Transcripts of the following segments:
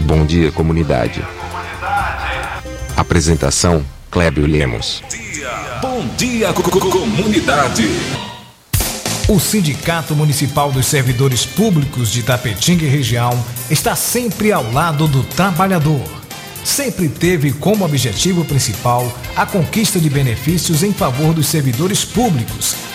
Bom dia, comunidade. Apresentação: Clébio Lemos. Bom dia, co co comunidade. O Sindicato Municipal dos Servidores Públicos de Tapetinga e região está sempre ao lado do trabalhador. Sempre teve como objetivo principal a conquista de benefícios em favor dos servidores públicos.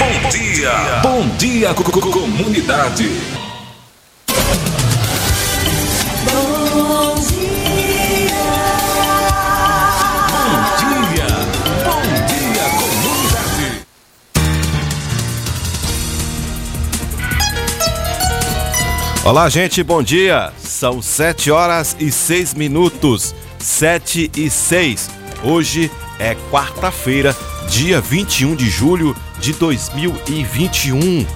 Bom dia, bom dia, co co comunidade. Bom Bom dia, bom dia, comunidade. Olá, gente, bom dia. São 7 horas e 6 minutos. 7 e 6. Hoje é quarta-feira, dia 21 de julho de 2021.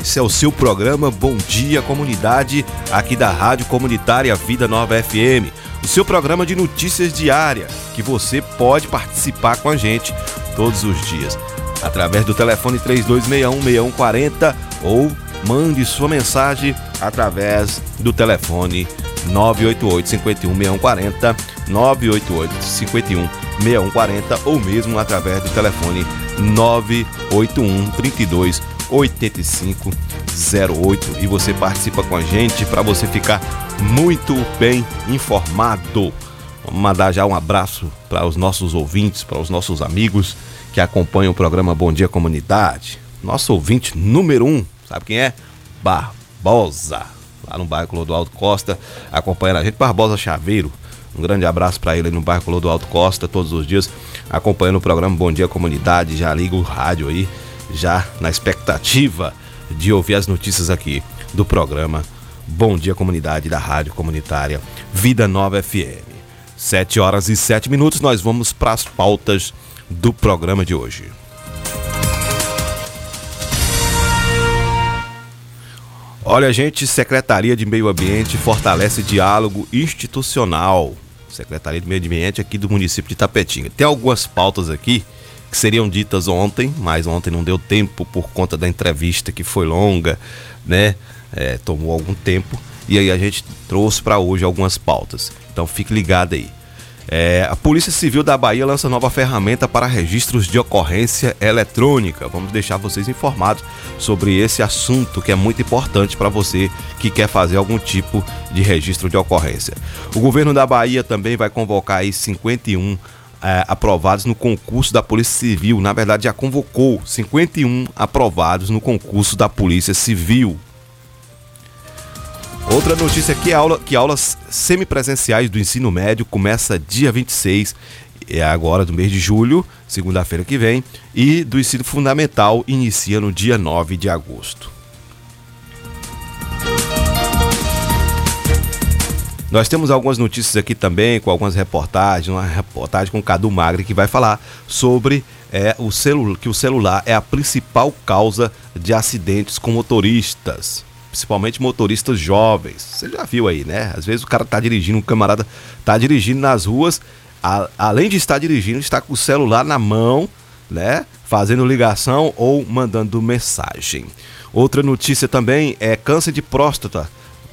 Esse é o seu programa Bom Dia Comunidade, aqui da Rádio Comunitária Vida Nova FM. O seu programa de notícias diária, que você pode participar com a gente todos os dias. Através do telefone 3261-6140 ou mande sua mensagem através do telefone 988 51 6140 988 51 6140 ou mesmo através do telefone 981 32 85 08 e você participa com a gente para você ficar muito bem informado. Vamos mandar já um abraço para os nossos ouvintes, para os nossos amigos que acompanham o programa Bom Dia Comunidade. Nosso ouvinte número um, sabe quem é? Barbosa, lá no bairro Clodoaldo Costa, acompanhando a gente. Barbosa Chaveiro, um grande abraço para ele no bairro Clodoaldo Costa, todos os dias acompanhando o programa Bom Dia Comunidade. Já liga o rádio aí, já na expectativa de ouvir as notícias aqui do programa Bom Dia Comunidade da Rádio Comunitária Vida Nova FM. 7 horas e 7 minutos, nós vamos para as pautas do programa de hoje. Olha, gente, Secretaria de Meio Ambiente fortalece diálogo institucional. Secretaria de Meio Ambiente aqui do município de Tapetinga. Tem algumas pautas aqui que seriam ditas ontem, mas ontem não deu tempo por conta da entrevista que foi longa, né? É, tomou algum tempo. E aí a gente trouxe para hoje algumas pautas. Então fique ligado aí. É, a Polícia Civil da Bahia lança nova ferramenta para registros de ocorrência eletrônica. Vamos deixar vocês informados sobre esse assunto que é muito importante para você que quer fazer algum tipo de registro de ocorrência. O governo da Bahia também vai convocar aí 51 é, aprovados no concurso da Polícia Civil. Na verdade, já convocou 51 aprovados no concurso da Polícia Civil. Outra notícia é aula, que aulas semipresenciais do ensino médio começa dia 26, é agora do mês de julho, segunda-feira que vem, e do ensino fundamental inicia no dia 9 de agosto. Nós temos algumas notícias aqui também, com algumas reportagens, uma reportagem com o Cadu Magri que vai falar sobre é, o celu que o celular é a principal causa de acidentes com motoristas principalmente motoristas jovens. Você já viu aí, né? Às vezes o cara tá dirigindo, um camarada tá dirigindo nas ruas, a, além de estar dirigindo, está com o celular na mão, né? Fazendo ligação ou mandando mensagem. Outra notícia também é câncer de próstata.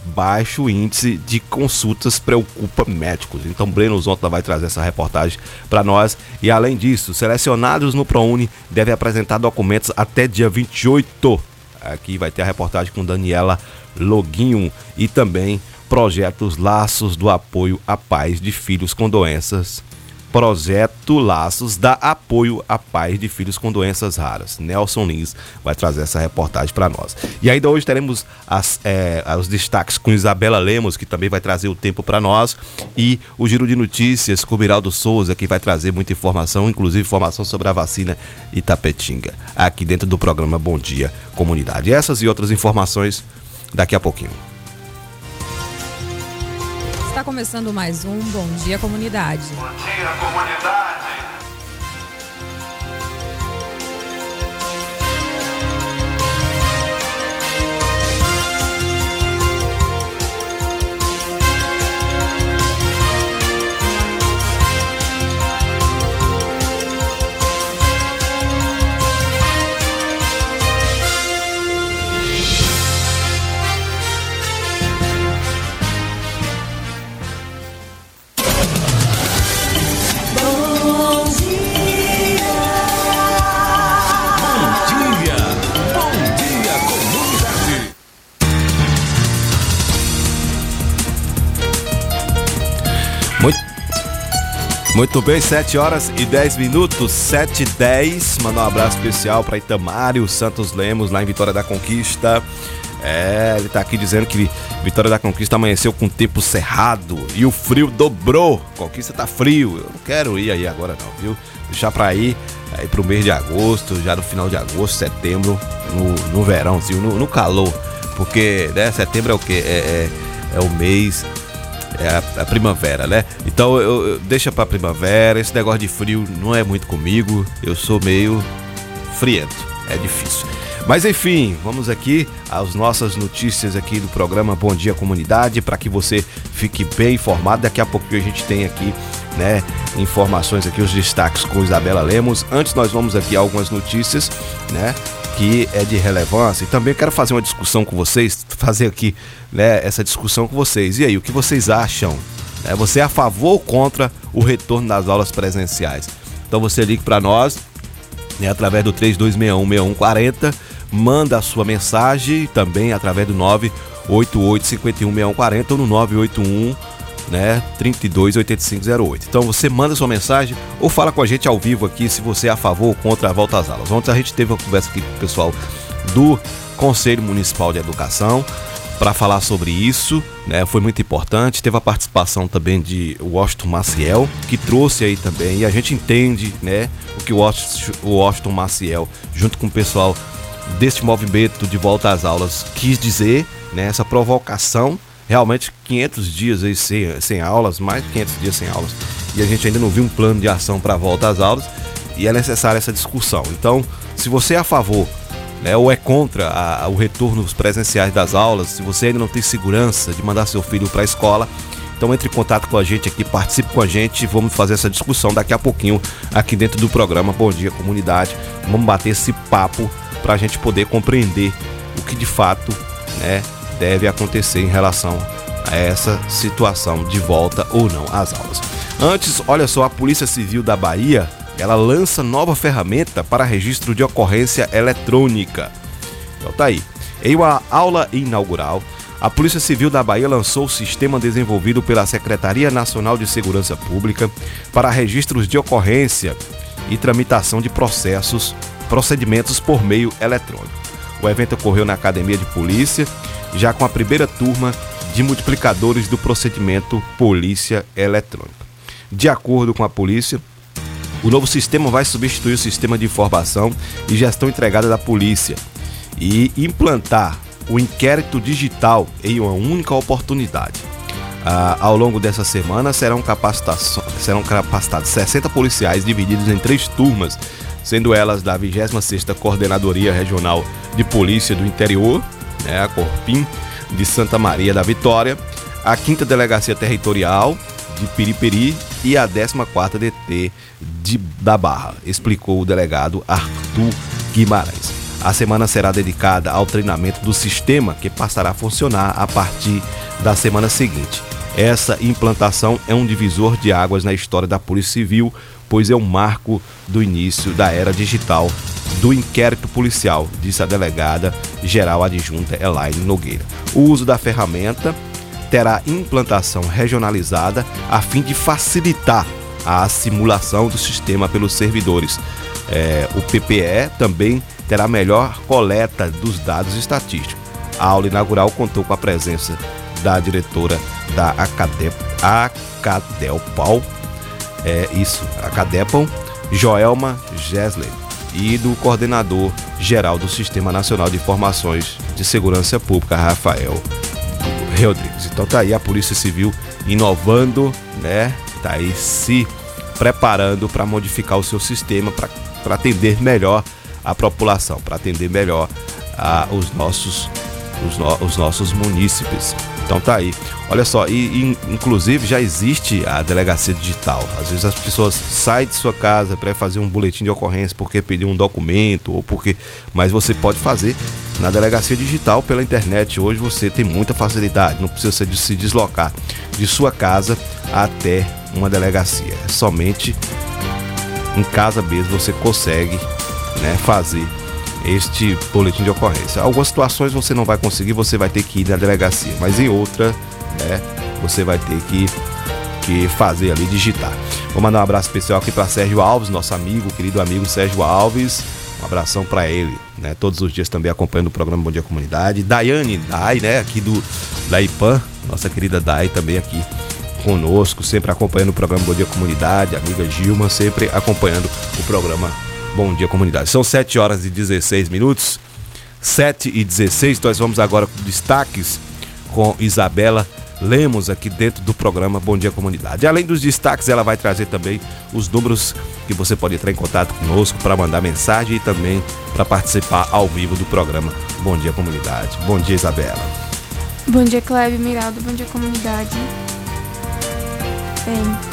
Baixo índice de consultas preocupa médicos. Então, Breno Zonta vai trazer essa reportagem para nós. E além disso, selecionados no ProUni devem apresentar documentos até dia 28 Aqui vai ter a reportagem com Daniela Loguinho e também projetos Laços do Apoio a Pais de Filhos com Doenças Projeto Laços dá apoio a pais de filhos com doenças raras. Nelson Lins vai trazer essa reportagem para nós. E ainda hoje teremos as, é, os destaques com Isabela Lemos, que também vai trazer o tempo para nós, e o Giro de Notícias com Miraldo Souza, que vai trazer muita informação, inclusive informação sobre a vacina Itapetinga, aqui dentro do programa Bom Dia Comunidade. Essas e outras informações daqui a pouquinho. Está começando mais um Bom Dia Comunidade. Bom dia, comunidade. Muito bem, 7 horas e 10 minutos, 7 e 10. Mandar um abraço especial para Itamário Santos Lemos, lá em Vitória da Conquista. É, ele tá aqui dizendo que Vitória da Conquista amanheceu com tempo cerrado e o frio dobrou. Conquista tá frio. Eu não quero ir aí agora não, viu? Deixar pra ir aí pro mês de agosto, já no final de agosto, setembro, no, no verãozinho, no, no calor. Porque, né, setembro é o quê? É, é, é o mês é a, a primavera, né? Então eu, eu- deixa pra primavera. Esse negócio de frio não é muito comigo. Eu sou meio friento. É difícil. Mas enfim, vamos aqui às nossas notícias aqui do programa Bom Dia Comunidade para que você fique bem informado. Daqui a pouquinho a gente tem aqui, né, informações aqui os destaques com Isabela Lemos. Antes nós vamos aqui a algumas notícias, né, que é de relevância. E também quero fazer uma discussão com vocês, fazer aqui, né, essa discussão com vocês. E aí, o que vocês acham? É, você é a favor ou contra o retorno das aulas presenciais? Então você ligue para nós, né, através do 3261-6140, manda a sua mensagem também através do 988-51-6140 ou no 981 né, 328508. Então você manda sua mensagem ou fala com a gente ao vivo aqui se você é a favor ou contra a volta às aulas. Ontem a gente teve uma conversa aqui com o pessoal do Conselho Municipal de Educação para falar sobre isso, né? Foi muito importante. Teve a participação também de Washington Maciel, que trouxe aí também, e a gente entende, né, o que o Washington, Maciel, junto com o pessoal deste movimento de volta às aulas, quis dizer, né, essa provocação. Realmente 500 dias aí sem, sem aulas, mais de 500 dias sem aulas, e a gente ainda não viu um plano de ação para a volta às aulas, e é necessária essa discussão. Então, se você é a favor né, ou é contra a- o retorno presenciais das aulas, se você ainda não tem segurança de mandar seu filho para a escola, então entre em contato com a gente aqui, participe com a gente, vamos fazer essa discussão daqui a pouquinho aqui dentro do programa Bom Dia Comunidade. Vamos bater esse papo para a gente poder compreender o que de fato né, deve acontecer em relação a essa situação de volta ou não às aulas. Antes, olha só, a Polícia Civil da Bahia ela lança nova ferramenta para registro de ocorrência eletrônica. Então tá aí. Em uma aula inaugural, a Polícia Civil da Bahia lançou o sistema desenvolvido pela Secretaria Nacional de Segurança Pública para registros de ocorrência e tramitação de processos, procedimentos por meio eletrônico. O evento ocorreu na Academia de Polícia, já com a primeira turma de multiplicadores do procedimento Polícia Eletrônica. De acordo com a polícia, o novo sistema vai substituir o sistema de informação e gestão entregada da polícia e implantar o inquérito digital em uma única oportunidade. Ah, ao longo dessa semana serão, serão capacitados 60 policiais divididos em três turmas, sendo elas da 26ª Coordenadoria Regional de Polícia do Interior, né, a Corpim, de Santa Maria da Vitória, a 5ª Delegacia Territorial de Piripiri e a 14ª DT de, da Barra, explicou o delegado Arthur Guimarães. A semana será dedicada ao treinamento do sistema que passará a funcionar a partir da semana seguinte. Essa implantação é um divisor de águas na história da Polícia Civil, pois é um marco do início da era digital do inquérito policial, disse a delegada geral adjunta Elaine Nogueira. O uso da ferramenta terá implantação regionalizada a fim de facilitar a simulação do sistema pelos servidores. É, o PPE também terá melhor coleta dos dados estatísticos. A aula inaugural contou com a presença da diretora da Acadep, Acadelpal, é isso, Acadepal, Joelma Gessler, e do coordenador geral do Sistema Nacional de Informações de Segurança Pública, Rafael Rodrigues. Então tá aí a Polícia Civil inovando, né? Tá aí se preparando para modificar o seu sistema para atender melhor a população, para atender melhor a, os nossos os, no, os nossos munícipes. Então tá aí. Olha só, e, e, inclusive já existe a delegacia digital. Às vezes as pessoas saem de sua casa para fazer um boletim de ocorrência porque pediu um documento ou porque, mas você pode fazer na delegacia digital pela internet. Hoje você tem muita facilidade, não precisa se deslocar de sua casa até uma delegacia. É somente em casa mesmo você consegue, né, fazer este boletim de ocorrência. Algumas situações você não vai conseguir, você vai ter que ir na delegacia, mas em outra, né, você vai ter que, que fazer ali, digitar. Vou mandar um abraço especial aqui para Sérgio Alves, nosso amigo, querido amigo Sérgio Alves. Um abração para ele, né? Todos os dias também acompanhando o programa Bom Dia Comunidade. Daiane Dai, né? Aqui do da IPAN, nossa querida Dai também aqui conosco, sempre acompanhando o programa Bom Dia Comunidade, amiga Gilma, sempre acompanhando o programa Bom dia, comunidade. São 7 horas e 16 minutos. 7 e 16, nós vamos agora com destaques com Isabela Lemos aqui dentro do programa Bom Dia Comunidade. Além dos destaques, ela vai trazer também os números que você pode entrar em contato conosco para mandar mensagem e também para participar ao vivo do programa Bom Dia Comunidade. Bom dia, Isabela. Bom dia, Clébio Miraldo. Bom dia, comunidade. Bem,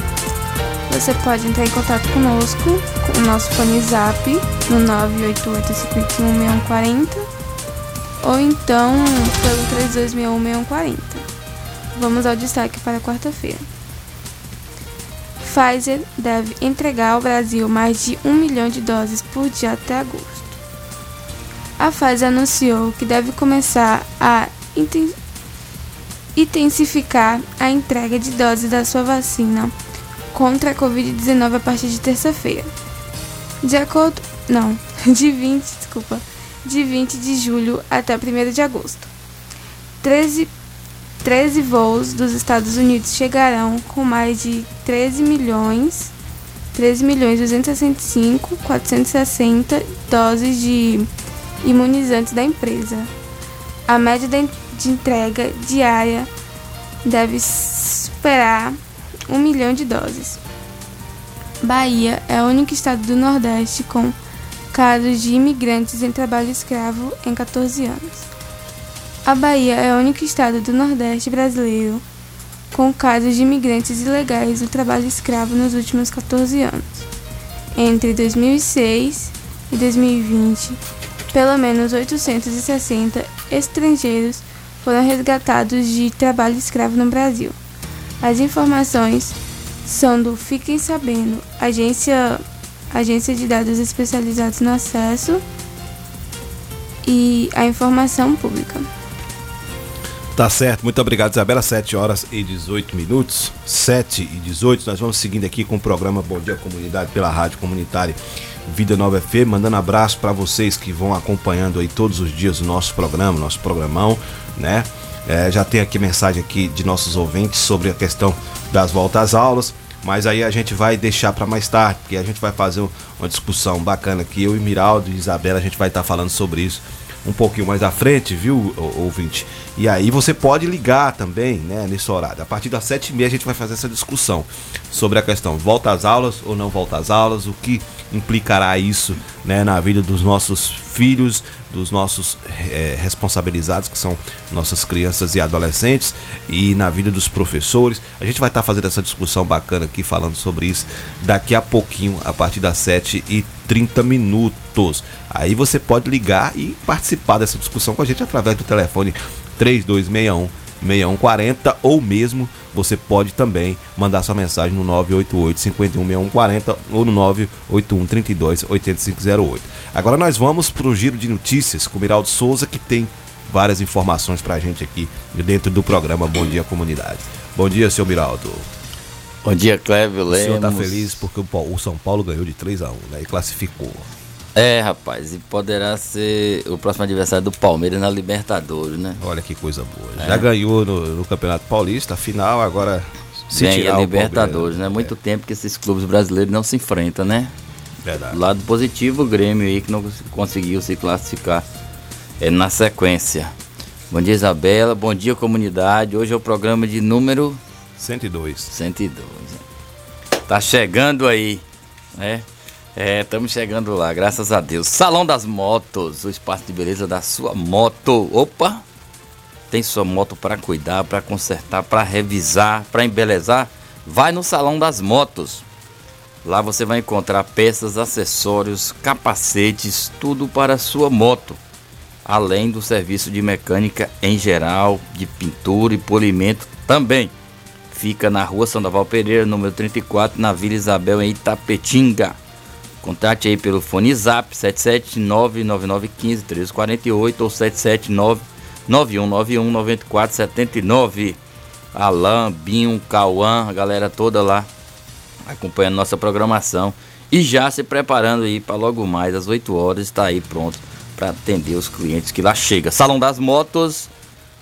você pode entrar em contato conosco com o nosso fone zap no 988-516140 ou então pelo 3261-6140. Vamos ao destaque para quarta-feira. Pfizer deve entregar ao Brasil mais de um milhão de doses por dia até agosto. A Pfizer anunciou que deve começar a intensificar a entrega de doses da sua vacina contra a Covid-19 a partir de terça-feira. De acordo. Não, de 20, desculpa. De 20 de julho até 1 de agosto. 13, 13 voos dos Estados Unidos chegarão com mais de 13 milhões. 13 milhões 265 460 doses de imunizantes da empresa. A média de entrega diária deve superar 1 milhão de doses. Bahia é o único estado do Nordeste com casos de imigrantes em trabalho escravo em 14 anos. A Bahia é o único estado do Nordeste brasileiro com casos de imigrantes ilegais no trabalho escravo nos últimos 14 anos. Entre 2006 e 2020, pelo menos 860 estrangeiros foram resgatados de trabalho escravo no Brasil. As informações são do Fiquem Sabendo, agência, agência de dados especializados no acesso e a informação pública. Tá certo, muito obrigado, Isabela. 7 horas e 18 minutos. 7 e 18, nós vamos seguindo aqui com o programa Bom Dia Comunidade pela Rádio Comunitária Vida Nova FM, mandando abraço para vocês que vão acompanhando aí todos os dias o nosso programa, nosso programão, né? É, já tem aqui mensagem aqui de nossos ouvintes sobre a questão das voltas às aulas, mas aí a gente vai deixar para mais tarde, porque a gente vai fazer uma discussão bacana aqui. Eu e Miraldo e Isabela, a gente vai estar tá falando sobre isso um pouquinho mais à frente, viu, ouvinte? E aí você pode ligar também, né, nesse horário. A partir das sete e meia a gente vai fazer essa discussão sobre a questão volta às aulas ou não volta às aulas, o que implicará isso, né, na vida dos nossos filhos, dos nossos é, responsabilizados, que são nossas crianças e adolescentes, e na vida dos professores. A gente vai estar tá fazendo essa discussão bacana aqui, falando sobre isso daqui a pouquinho, a partir das 7 e 30 minutos. Aí você pode ligar e participar dessa discussão com a gente através do telefone 3261 6140 ou mesmo você pode também mandar sua mensagem no 988 51 6140 ou no 981 32 8508. Agora nós vamos para o giro de notícias com o Miraldo Souza que tem várias informações para a gente aqui dentro do programa Bom Dia Comunidade. Bom dia, seu Miraldo. Bom dia, Clébio O Lemos. senhor tá feliz porque o o São Paulo ganhou de 3x1, né? E classificou. É, rapaz, e poderá ser o próximo adversário do Palmeiras na Libertadores, né? Olha que coisa boa. É. Já ganhou no, no Campeonato Paulista, final, agora se Ganha tirar a Libertadores, né? Muito tempo que esses clubes brasileiros não se enfrentam, né? Verdade. Do lado positivo, o Grêmio aí que não conseguiu se classificar é, na sequência. Bom dia, Isabela. Bom dia, comunidade. Hoje é o programa de número 102. 102. né? Tá chegando aí, né? É, estamos chegando lá, graças a Deus. Salão das Motos, o espaço de beleza da sua moto. Opa! Tem sua moto para cuidar, para consertar, para revisar, para embelezar? Vai no Salão das Motos. Lá você vai encontrar peças, acessórios, capacetes, tudo para sua moto. Além do serviço de mecânica em geral, de pintura e polimento também. Fica na rua Sandoval Pereira, número 34, na Vila Isabel, em Itapetinga. Contate aí pelo fone zap 77999151348 ou 77991919479. Alain, Binho, Cauã, a galera toda lá acompanhando nossa programação e já se preparando aí para logo mais às 8 horas está aí pronto para atender os clientes que lá chega. Salão das Motos,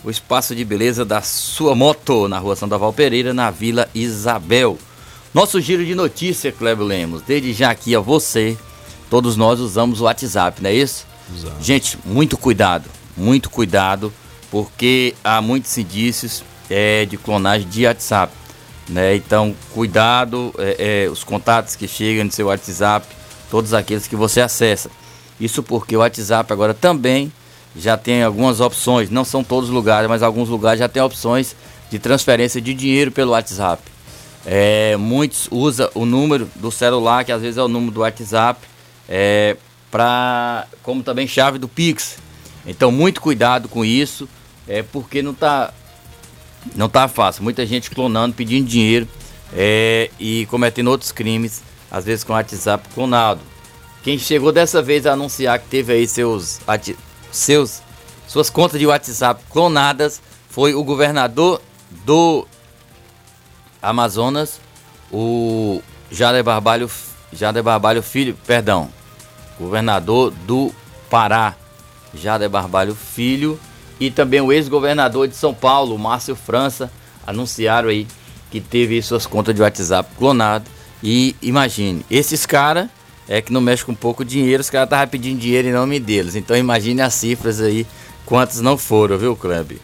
o espaço de beleza da sua moto na Rua Sandoval Pereira, na Vila Isabel. Nosso giro de notícia, Cleber Lemos. Desde já aqui a você, todos nós usamos o WhatsApp, não é isso? Usamos. Gente, muito cuidado, muito cuidado, porque há muitos indícios é, de clonagem de WhatsApp. Né? Então, cuidado, é, é, os contatos que chegam no seu WhatsApp, todos aqueles que você acessa. Isso porque o WhatsApp agora também já tem algumas opções, não são todos os lugares, mas alguns lugares já tem opções de transferência de dinheiro pelo WhatsApp. É, muitos usam o número do celular, que às vezes é o número do WhatsApp, é, pra, como também chave do Pix. Então, muito cuidado com isso, é, porque não está não tá fácil. Muita gente clonando, pedindo dinheiro é, e cometendo outros crimes, às vezes com WhatsApp clonado. Quem chegou dessa vez a anunciar que teve aí seus, seus suas contas de WhatsApp clonadas foi o governador do Amazonas, o Jader Barbalho, Jader Barbalho Filho, perdão, governador do Pará, Jader Barbalho Filho, e também o ex-governador de São Paulo, Márcio França, anunciaram aí que teve suas contas de WhatsApp clonado. E imagine, esses caras é que não mexe com pouco dinheiro, os caras estavam pedindo dinheiro em nome deles. Então imagine as cifras aí, quantos não foram, viu, Clube?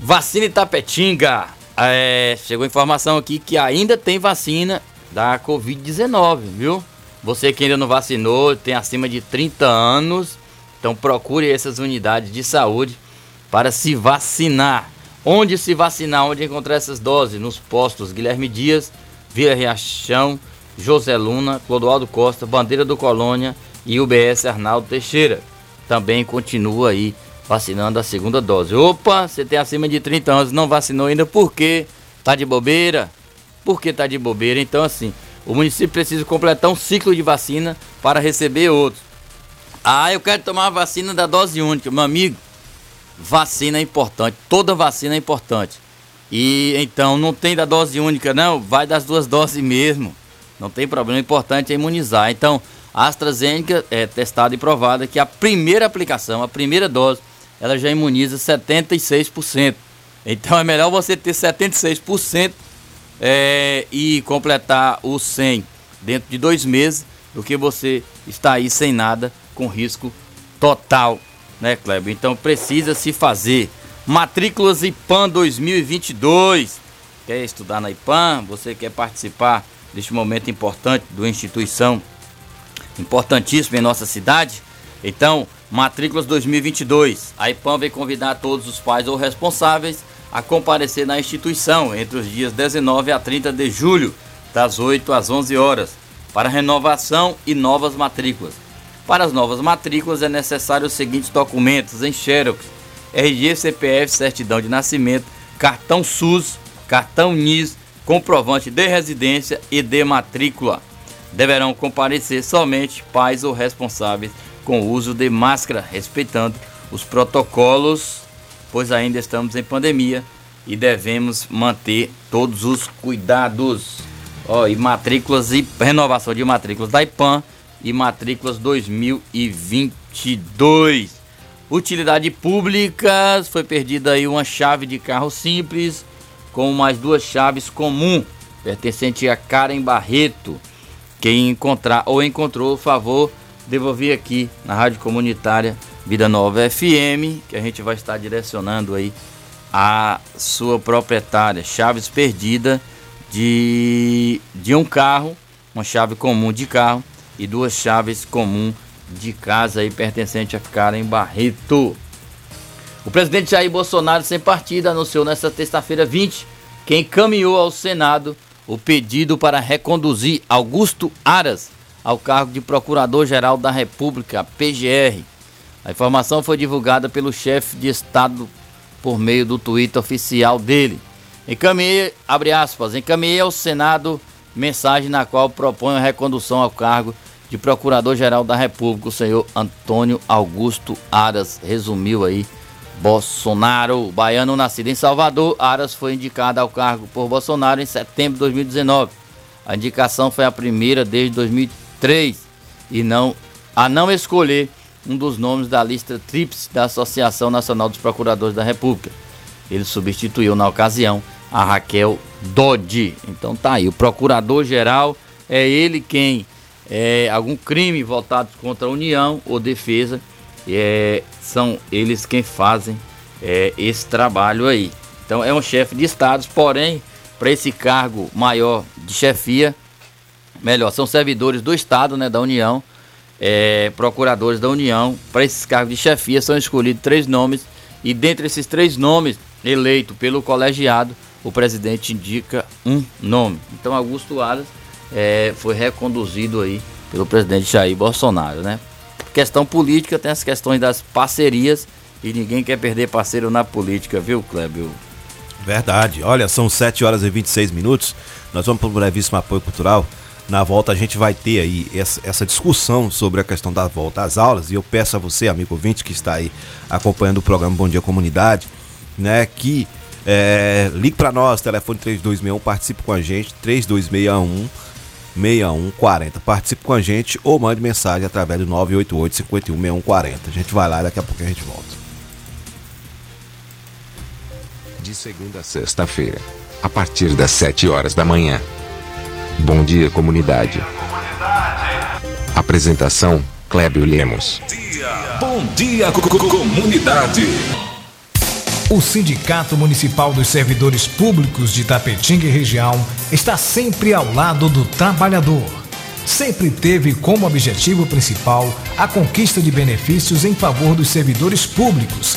Vacina Itapetinga. É, chegou informação aqui que ainda tem vacina da Covid-19, viu? Você que ainda não vacinou, tem acima de 30 anos, então procure essas unidades de saúde para se vacinar. Onde se vacinar? Onde encontrar essas doses? Nos postos Guilherme Dias, Vila Riachão, José Luna, Clodoaldo Costa, Bandeira do Colônia e UBS Arnaldo Teixeira. Também continua aí vacinando a segunda dose. Opa, você tem acima de 30 anos, não vacinou ainda, por quê? Tá de bobeira? Por que tá de bobeira? Então, assim, o município precisa completar um ciclo de vacina para receber outros. Ah, eu quero tomar a vacina da dose única. Meu amigo, vacina é importante, toda vacina é importante. E então não tem da dose única, não, vai das duas doses mesmo. Não tem problema, o importante é imunizar. Então, a AstraZeneca é testada e provada que a primeira aplicação, a primeira dose, ela já imuniza 76%. Então é melhor você ter 76% é, e completar os 100 dentro de dois meses do que você estar aí sem nada, com risco total, né, Kleber? Então precisa se fazer. Matrículas IPAM 2022. Quer estudar na IPAM? Você quer participar deste momento importante do instituição importantíssima em nossa cidade? Então, matrículas 2022. A IPAM vem convidar todos os pais ou responsáveis a comparecer na instituição entre os dias 19 a 30 de julho, das 8 às 11 horas, para renovação e novas matrículas. Para as novas matrículas é necessário os seguintes documentos em xerox: RG, CPF, certidão de nascimento, cartão SUS, cartão NIS, comprovante de residência e de matrícula. Deverão comparecer somente pais ou responsáveis com o uso de máscara, respeitando os protocolos, pois ainda estamos em pandemia e devemos manter todos os cuidados. E matrículas e renovação de matrículas da IPAM e matrículas 2022. Utilidade pública, foi perdida aí uma chave de carro simples com mais duas chaves comum, pertencente a Karen Barreto. Quem encontrar ou encontrou, favor, devolver aqui na Rádio Comunitária Vida Nova FM, que a gente vai estar direcionando aí a sua proprietária. Chaves perdida de, de um carro, uma chave comum de carro e duas chaves comum de casa aí pertencente a Karen Barreto. O presidente Jair Bolsonaro, sem partido, anunciou nesta terça-feira 20 que encaminhou ao Senado o pedido para reconduzir Augusto Aras ao cargo de Procurador-Geral da República, PGR. A informação foi divulgada pelo chefe de Estado por meio do Twitter oficial dele. Encaminhei, abre aspas, encaminhei ao Senado mensagem na qual propõe a recondução ao cargo de Procurador-Geral da República, o senhor Antônio Augusto Aras, resumiu aí Bolsonaro. Baiano nascido em Salvador, Aras foi indicado ao cargo por Bolsonaro em setembro de 2019. A indicação foi a primeira desde 2003 e não a não escolher um dos nomes da lista TRIPS da Associação Nacional dos Procuradores da República. Ele substituiu na ocasião a Raquel Dodge. Então tá aí, o procurador-geral é ele quem é algum crime voltado contra a União ou defesa, é, são eles quem fazem é, esse trabalho aí. Então é um chefe de estados, porém, para esse cargo maior de chefia, melhor, são servidores do Estado, né, da União, é, procuradores da União. Para esses cargos de chefia são escolhidos três nomes e dentre esses três nomes eleito pelo colegiado, o presidente indica um nome. Então Augusto Aras é, foi reconduzido aí pelo presidente Jair Bolsonaro, né? Questão política tem as questões das parcerias e ninguém quer perder parceiro na política, viu, Clébio? Verdade. Olha, são 7 horas e 26 minutos. Nós vamos para um brevíssimo apoio cultural. Na volta a gente vai ter aí essa, discussão sobre a questão da volta às aulas e eu peço a você, amigo ouvinte que está aí acompanhando o programa Bom Dia Comunidade, né, que é, ligue para nós, telefone 3261, participe com a gente, 3261 6140. Participe com a gente ou mande mensagem através do 988 51 6140. A gente vai lá e daqui a pouco a gente volta. De segunda a sexta-feira, a partir das 7 horas da manhã. Bom dia, comunidade. Apresentação: Clébio Lemos. Bom dia, comunidade. O Sindicato Municipal dos Servidores Públicos de Tapetinga e região está sempre ao lado do trabalhador. Sempre teve como objetivo principal a conquista de benefícios em favor dos servidores públicos.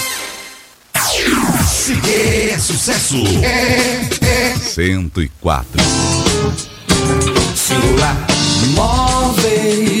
Se é sucesso. É, é. 104. Singular Móveis,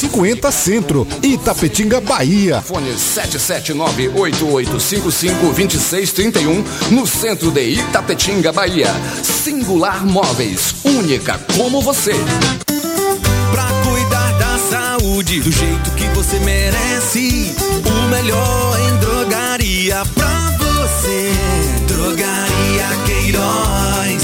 50 Centro, Itapetinga, Bahia. Fone 779-8855-2631, no centro de Itapetinga, Bahia. Singular Móveis, única como você. Pra cuidar da saúde do jeito que você merece, o melhor em drogaria pra você. Drogaria Queiroz,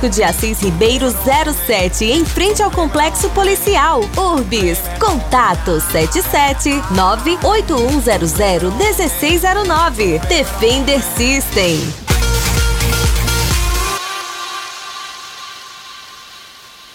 de Assis Ribeiro 07, em frente ao Complexo Policial. Urbis. Contato 77 98100 1609. Defender System.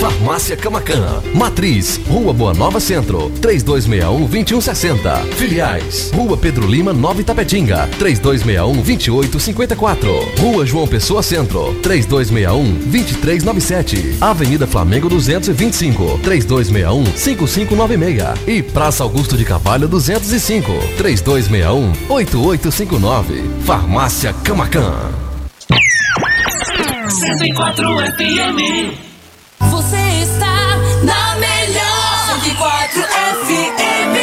Farmácia Camacan. Matriz, Rua Boa Nova Centro, 3261-2160. Filiais, Rua Pedro Lima, Nova Itapetinga, 3261-2854. Rua João Pessoa Centro, 3261-2397. Avenida Flamengo 225, 3261-5596. E Praça Augusto de Carvalho 205, 3261-8859. Farmácia Camacan. 104 FM. Você está na melhor 104 FM.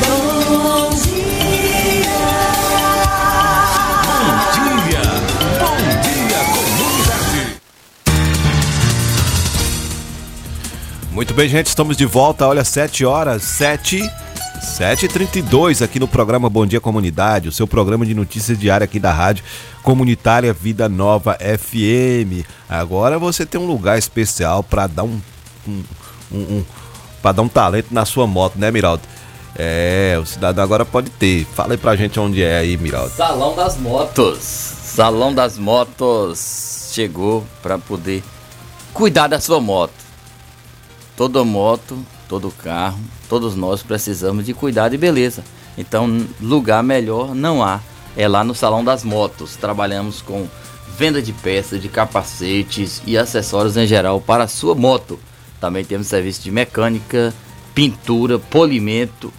Bom dia, bom dia comunidade. Muito bem, gente, estamos de volta. Olha, 7 horas, 7 7h32 aqui no programa Bom Dia Comunidade, o seu programa de notícias diária aqui da Rádio Comunitária Vida Nova FM. Agora você tem um lugar especial para dar um, um, um, um para dar um talento na sua moto, né, Miraldo? É, o cidadão agora pode ter. Fala aí pra gente onde é aí, Miraldo. Salão das Motos. Salão das Motos chegou para poder cuidar da sua moto. Toda moto, todo carro, todos nós precisamos de cuidado e beleza. Então, lugar melhor não há. É lá no Salão das Motos. Trabalhamos com venda de peças, de capacetes e acessórios em geral para a sua moto. Também temos serviço de mecânica, pintura, polimento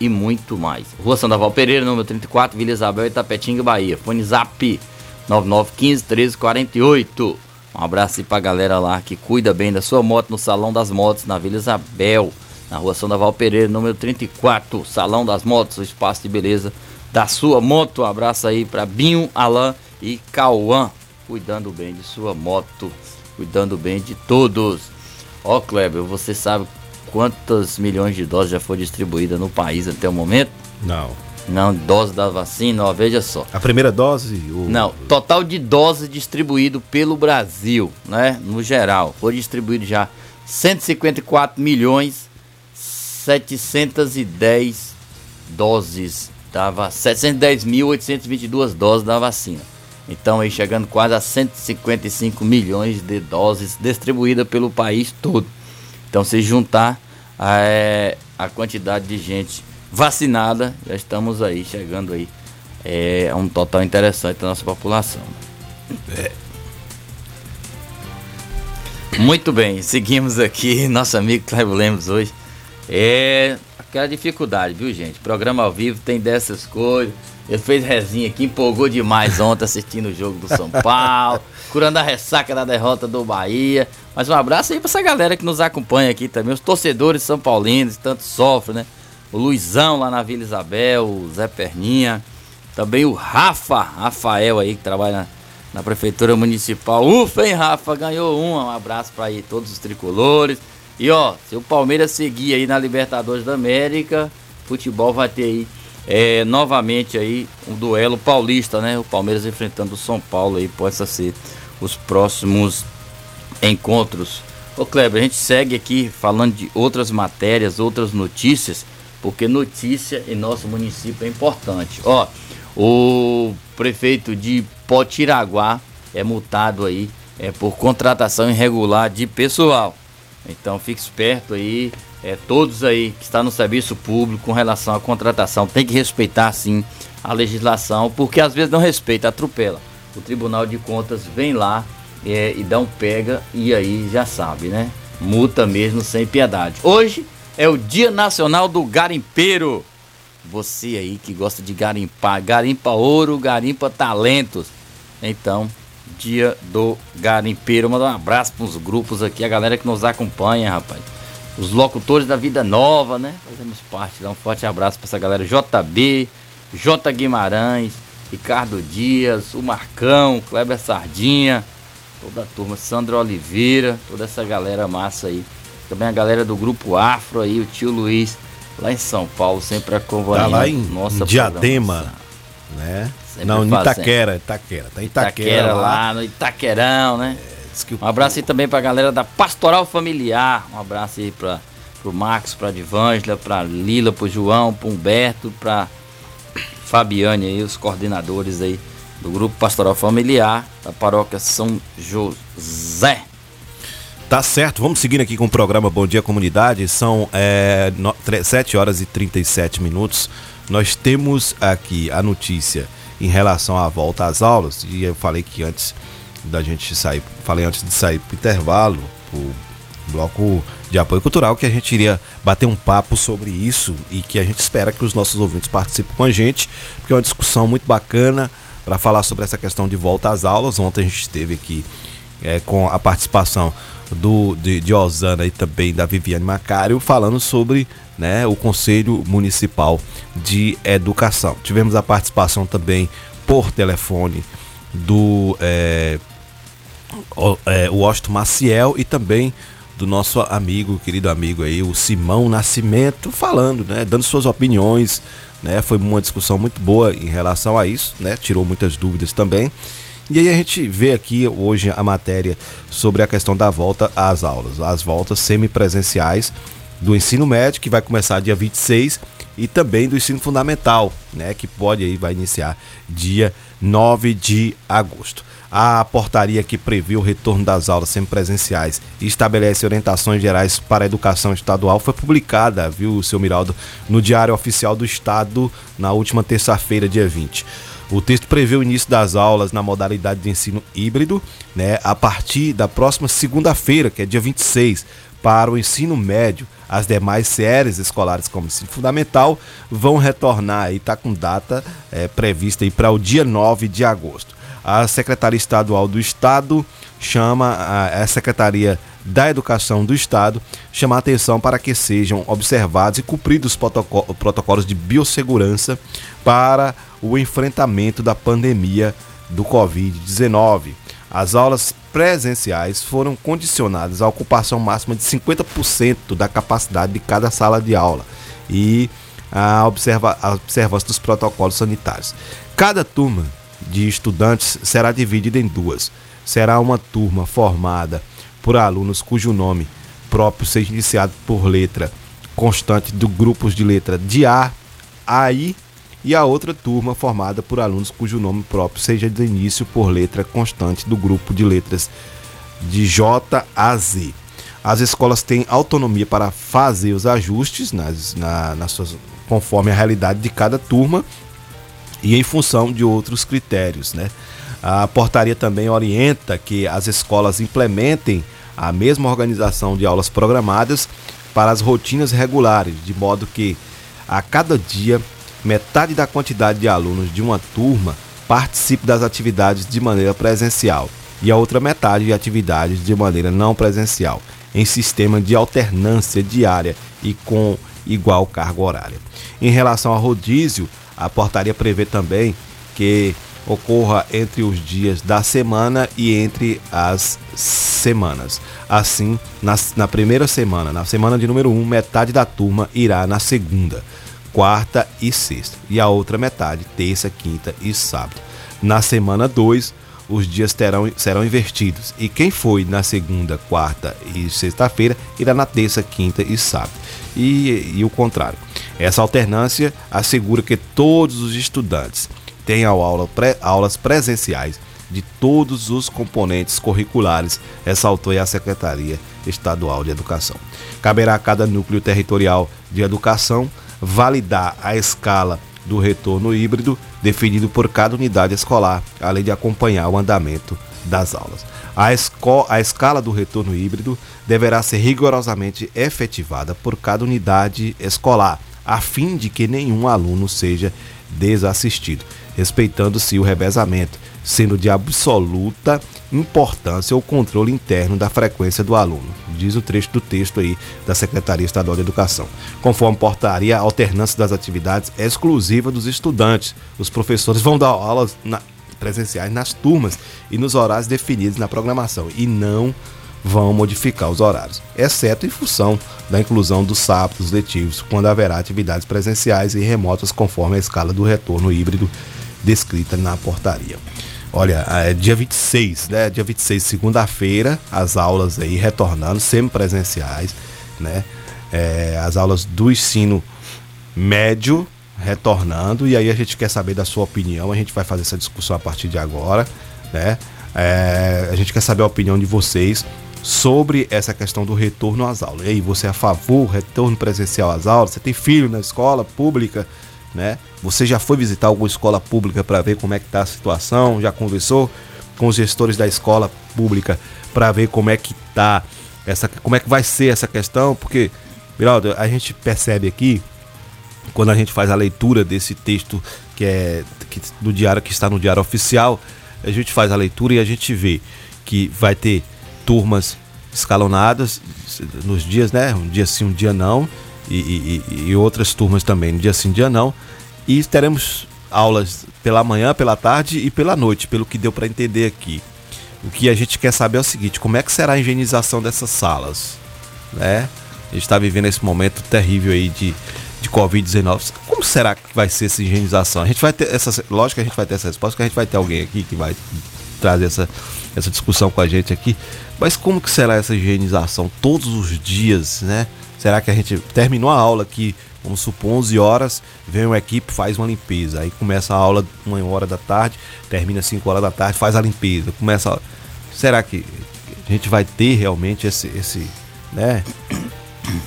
e muito mais. Rua Sandoval Pereira, número 34, Vila Isabel, Itapetinga, Bahia. Fone Zap 9915 1348. Um abraço aí pra galera lá que cuida bem da sua moto no Salão das Motos, na Vila Isabel, na Rua Sandoval Pereira, número 34, Salão das Motos, o espaço de beleza da sua moto. Um abraço aí pra Binho, Alain e Cauã, cuidando bem de sua moto, cuidando bem de todos. Ó, Kleber, você sabe quantas milhões de doses já foram distribuídas no país até o momento? Não. Não, dose da vacina, ó, veja só. A primeira dose? O... Não, total de doses distribuído pelo Brasil, né? No geral, foi distribuído já 154 milhões 710 doses da vacina, 710.822 doses da vacina. Então aí chegando quase a 155 milhões de doses distribuídas pelo país todo. Então, se juntar é, a quantidade de gente vacinada, já estamos aí, chegando aí é, a um total interessante da nossa população. É. Muito bem, seguimos aqui, nosso amigo Cleber Lemos hoje. É aquela dificuldade, viu gente? Programa ao vivo tem dessas coisas. Ele fez resinha aqui, empolgou demais ontem assistindo o jogo do São Paulo, curando a ressaca da derrota do Bahia. Mas um abraço aí pra essa galera que nos acompanha aqui também, os torcedores são paulinos, tanto sofrem, né? O Luizão lá na Vila Isabel, o Zé Perninha, também o Rafa, Rafael aí, que trabalha na, na Prefeitura Municipal. Ufa, hein, Rafa? Ganhou um. Um abraço para aí todos os tricolores. E ó, se o Palmeiras seguir aí na Libertadores da América, futebol vai ter aí é, novamente aí um duelo paulista, né? O Palmeiras enfrentando o São Paulo aí, possa ser os próximos encontros. Ô Kleber, a gente segue aqui falando de outras matérias, outras notícias, porque notícia em nosso município é importante. Ó, o prefeito de Potiraguá é multado aí é, por contratação irregular de pessoal. Então fique esperto aí, é, todos aí que estão no serviço público com relação à contratação, tem que respeitar sim a legislação, porque às vezes não respeita, atropela. O Tribunal de Contas vem lá é, e dá um pega e aí já sabe, né? Multa mesmo sem piedade. Hoje é o Dia Nacional do Garimpeiro. Você aí que gosta de garimpar, garimpa ouro, garimpa talentos. Então, dia do garimpeiro. Mandar um abraço para os grupos aqui, a galera que nos acompanha, rapaz. Os locutores da Vida Nova, né? Fazemos parte. Dá um forte abraço para essa galera. JB, J Guimarães, Ricardo Dias, o Marcão, Kleber Sardinha, toda a turma, Sandro Oliveira, toda essa galera massa aí. Também a galera do grupo Afro aí, o tio Luiz, lá em São Paulo, sempre acompanhando tá lá em nossa Diadema, né? Sempre Não, em Itaquera, Itaquera, tá em Itaquera, Itaquera lá. lá no Itaquerão, né? É, um abraço aí também pra galera da Pastoral Familiar, um abraço aí pra, pro Marcos, pra Divângela, pra Lila, pro João, pro Humberto, pra Fabiane aí, os coordenadores aí do Grupo Pastoral Familiar da Paróquia São José. Tá certo, vamos seguindo aqui com o programa Bom Dia Comunidade. São é, no, 7 horas e 37 minutos. Nós temos aqui a notícia em relação à volta às aulas. E eu falei que antes da gente sair, falei antes de sair para o intervalo, o bloco de apoio cultural, que a gente iria bater um papo sobre isso e que a gente espera que os nossos ouvintes participem com a gente, porque é uma discussão muito bacana para falar sobre essa questão de volta às aulas. Ontem a gente esteve aqui é, com a participação do, de, de Osana e também da Viviane Macário, falando sobre né, o Conselho Municipal de Educação. Tivemos a participação também por telefone do é, o, é, Maciel e também do nosso amigo, querido amigo aí, o Simão Nascimento, falando, né, dando suas opiniões, né, foi uma discussão muito boa em relação a isso, né, tirou muitas dúvidas também. E aí a gente vê aqui hoje a matéria sobre a questão da volta às aulas, as voltas semipresenciais do ensino médio, que vai começar dia 26, e também do ensino fundamental, né, que pode aí vai iniciar dia 9 de agosto. A portaria que prevê o retorno das aulas semipresenciais e estabelece orientações gerais para a educação estadual foi publicada, viu, seu Miraldo, no Diário Oficial do Estado na última terça-feira, dia 20. O texto prevê o início das aulas na modalidade de ensino híbrido, né, a partir da próxima segunda-feira, que é dia 26, para o ensino médio. As demais séries escolares, como ensino fundamental, vão retornar e está com data é, prevista para o dia 9 de agosto. A Secretaria Estadual do Estado chama a, a Secretaria da Educação do Estado chama a atenção para que sejam observados e cumpridos os protocolos de biossegurança para o enfrentamento da pandemia do Covid-19. As aulas presenciais foram condicionadas à ocupação máxima de 50% da capacidade de cada sala de aula e a, observa a observância dos protocolos sanitários. Cada turma de estudantes será dividida em duas. Será uma turma formada por alunos cujo nome próprio seja iniciado por letra constante do grupos de letra de A a I e a outra turma formada por alunos cujo nome próprio seja de início por letra constante do grupo de letras de J a Z. As escolas têm autonomia para fazer os ajustes nas, na, nas suas, conforme a realidade de cada turma e em função de outros critérios. Né? A portaria também orienta que as escolas implementem a mesma organização de aulas programadas para as rotinas regulares, de modo que a cada dia metade da quantidade de alunos de uma turma participe das atividades de maneira presencial e a outra metade de atividades de maneira não presencial, em sistema de alternância diária e com igual carga horária. Em relação ao rodízio, a portaria prevê também que ocorra entre os dias da semana e entre as semanas. Assim, na, na primeira semana, na semana de número 1, um, metade da turma irá na segunda, quarta e sexta, e a outra metade, terça, quinta e sábado. Na semana 2, os dias terão, serão invertidos, e quem foi na segunda, quarta e sexta-feira irá na terça, quinta e sábado. E, e o contrário. Essa alternância assegura que todos os estudantes tenham aula pré, aulas presenciais de todos os componentes curriculares, ressaltou a Secretaria Estadual de Educação. Caberá a cada núcleo territorial de educação validar a escala do retorno híbrido definido por cada unidade escolar, além de acompanhar o andamento das aulas. A, a escala do retorno híbrido deverá ser rigorosamente efetivada por cada unidade escolar, a fim de que nenhum aluno seja desassistido, respeitando-se o revezamento, sendo de absoluta importância o controle interno da frequência do aluno, diz o trecho do texto aí da Secretaria Estadual de Educação. Conforme portaria, a alternância das atividades é exclusiva dos estudantes. Os professores vão dar aulas na, presenciais nas turmas e nos horários definidos na programação e não vão modificar os horários, exceto em função da inclusão dos sábados letivos, quando haverá atividades presenciais e remotas conforme a escala do retorno híbrido descrita na portaria. Olha, é dia 26, né? Dia 26, segunda-feira, as aulas aí retornando, semipresenciais, né? É, as aulas do ensino médio retornando e aí a gente quer saber da sua opinião, a gente vai fazer essa discussão a partir de agora, né? É, a gente quer saber a opinião de vocês sobre essa questão do retorno às aulas. E aí, você é a favor retorno presencial às aulas? Você tem filho na escola pública? Né? Você já foi visitar alguma escola pública para ver como é que está a situação? Já conversou com os gestores da escola pública para ver como é que tá essa, como é que vai ser essa questão? Porque, Miraldo, a gente percebe aqui quando a gente faz a leitura desse texto que é que, do diário que está no diário oficial, a gente faz a leitura e a gente vê que vai ter turmas escalonadas nos dias, né? Um dia sim, um dia não. E, e, e, outras turmas também, no dia sim, dia não. E teremos aulas pela manhã, pela tarde e pela noite, pelo que deu para entender aqui. O que a gente quer saber é o seguinte: como é que será a higienização dessas salas? Né? A gente está vivendo esse momento terrível aí de, de Covid-19. Como será que vai ser essa higienização? A gente vai ter essa. Lógico que a gente vai ter essa resposta, que a gente vai ter alguém aqui que vai trazer essa, essa discussão com a gente aqui. Mas como que será essa higienização todos os dias, né? Será que a gente terminou a aula aqui Vamos supor, 11 horas, vem uma equipe, faz uma limpeza. Aí começa a aula uma hora da tarde, termina 5 horas da tarde, faz a limpeza. Começa. A... Será que a gente vai ter realmente esse. esse né?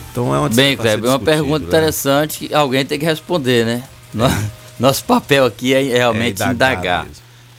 Então é uma Bem, Kleber, é uma pergunta né? interessante alguém tem que responder, né? É. Nosso papel aqui é realmente é indagar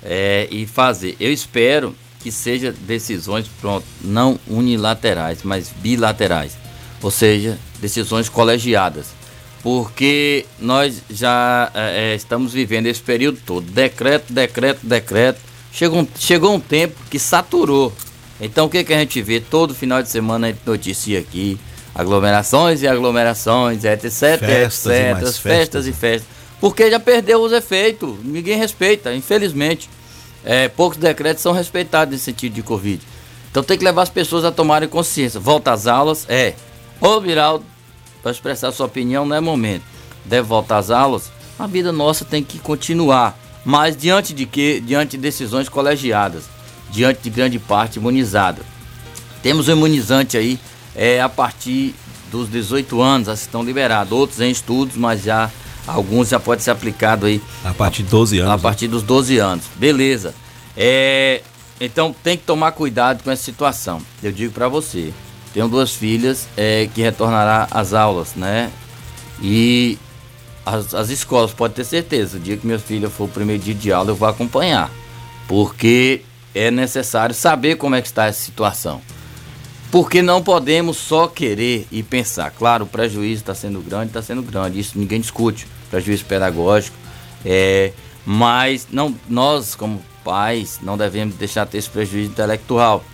é, e fazer. Eu espero que seja decisões, pronto, não unilaterais, mas bilaterais. Ou seja, decisões colegiadas porque nós já é, estamos vivendo esse período todo. Decreto, decreto, decreto. Chegou um, chegou um tempo que saturou. Então o que, que a gente vê? Todo final de semana a gente noticia aqui aglomerações e aglomerações, etc, festas etc, e festas, festas e festas. Porque já perdeu os efeitos, ninguém respeita, infelizmente. É, poucos decretos são respeitados nesse sentido de Covid. Então tem que levar as pessoas a tomarem consciência. Volta às aulas, é. Ô Viraldo, para expressar sua opinião não é momento. Deve voltar às aulas? A vida nossa tem que continuar. Mas diante de que? Diante de decisões colegiadas, diante de grande parte imunizada. Temos um imunizante aí é, a partir dos 18 anos, as estão liberados. Outros em estudos, mas já alguns já pode ser aplicado aí. A partir de 12 anos. A né? partir dos 12 anos. Beleza. É, então tem que tomar cuidado com essa situação. Eu digo para você, tenho duas filhas é, que retornará às aulas, né? E as, as escolas, pode ter certeza, o dia que minha filha for o primeiro dia de aula, eu vou acompanhar. Porque é necessário saber como é que está essa situação. Porque não podemos só querer e pensar. Claro, o prejuízo está sendo grande, está sendo grande, isso ninguém discute. Prejuízo pedagógico. É, mas não, nós, como pais, não devemos deixar ter esse prejuízo intelectual.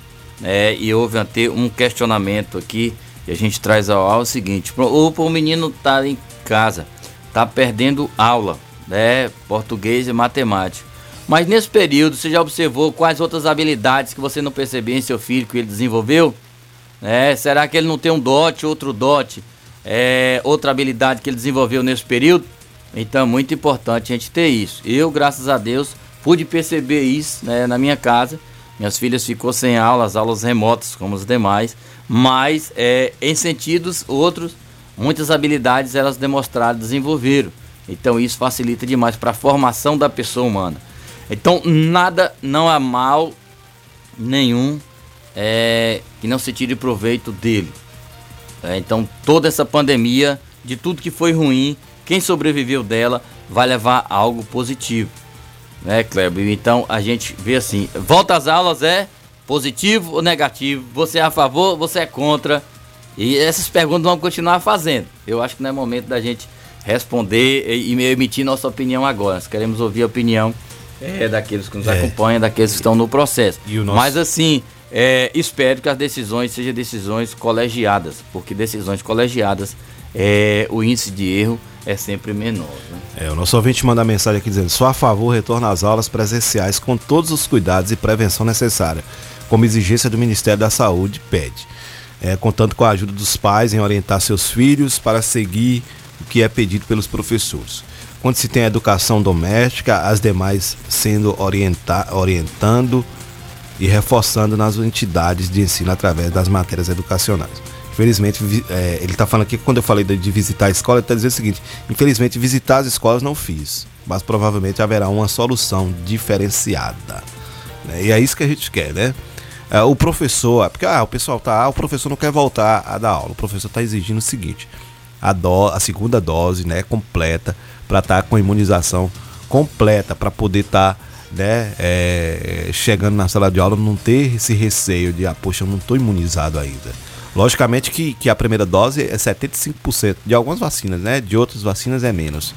É, e houve até um questionamento aqui que a gente traz ao é o seguinte: o, o menino está em casa, está perdendo aula, né, português e matemática. Mas nesse período, você já observou quais outras habilidades que você não percebeu em seu filho que ele desenvolveu? É, será que ele não tem um dote, outro dote, é, outra habilidade que ele desenvolveu nesse período? Então é muito importante a gente ter isso. Eu, graças a Deus, pude perceber isso né, na minha casa. Minhas filhas ficou sem aulas, aulas remotas como os demais, mas é, em sentidos outros, muitas habilidades elas demonstraram, desenvolveram. Então isso facilita demais para a formação da pessoa humana. Então nada, não há mal nenhum é, que não se tire proveito dele. É, então toda essa pandemia, de tudo que foi ruim, quem sobreviveu dela vai levar algo positivo. Né, Kleber? Então a gente vê assim: volta às aulas é positivo ou negativo? Você é a favor, você é contra? E essas perguntas vamos continuar fazendo. Eu acho que não é momento da gente responder e, e emitir nossa opinião agora. Nós queremos ouvir a opinião é, daqueles que nos é. acompanham, daqueles que estão no processo. Nosso... Mas assim, é, espero que as decisões sejam decisões colegiadas, porque decisões colegiadas, é, o índice de erro é sempre menor. Né? É, o nosso ouvinte manda mensagem aqui dizendo: sou a favor retorno às aulas presenciais com todos os cuidados e prevenção necessária, como exigência do Ministério da Saúde pede. É, contando com a ajuda dos pais em orientar seus filhos para seguir o que é pedido pelos professores. Quando se tem a educação doméstica, as demais sendo orienta orientando e reforçando nas entidades de ensino através das matérias educacionais. Infelizmente, é, ele está falando aqui que quando eu falei de visitar a escola, ele está dizendo o seguinte: infelizmente, visitar as escolas não fiz, mas provavelmente haverá uma solução diferenciada. Né? E é isso que a gente quer, né? É, o professor, é porque ah, o pessoal tá, ah, o professor não quer voltar a dar aula. O professor está exigindo o seguinte: a, do, a segunda dose, né, completa, para estar tá com a imunização completa, para poder estar tá, né, é, chegando na sala de aula, não ter esse receio de, ah, poxa, eu não estou imunizado ainda. Logicamente que, que a primeira dose é 75% de algumas vacinas, né? De outras vacinas é menos.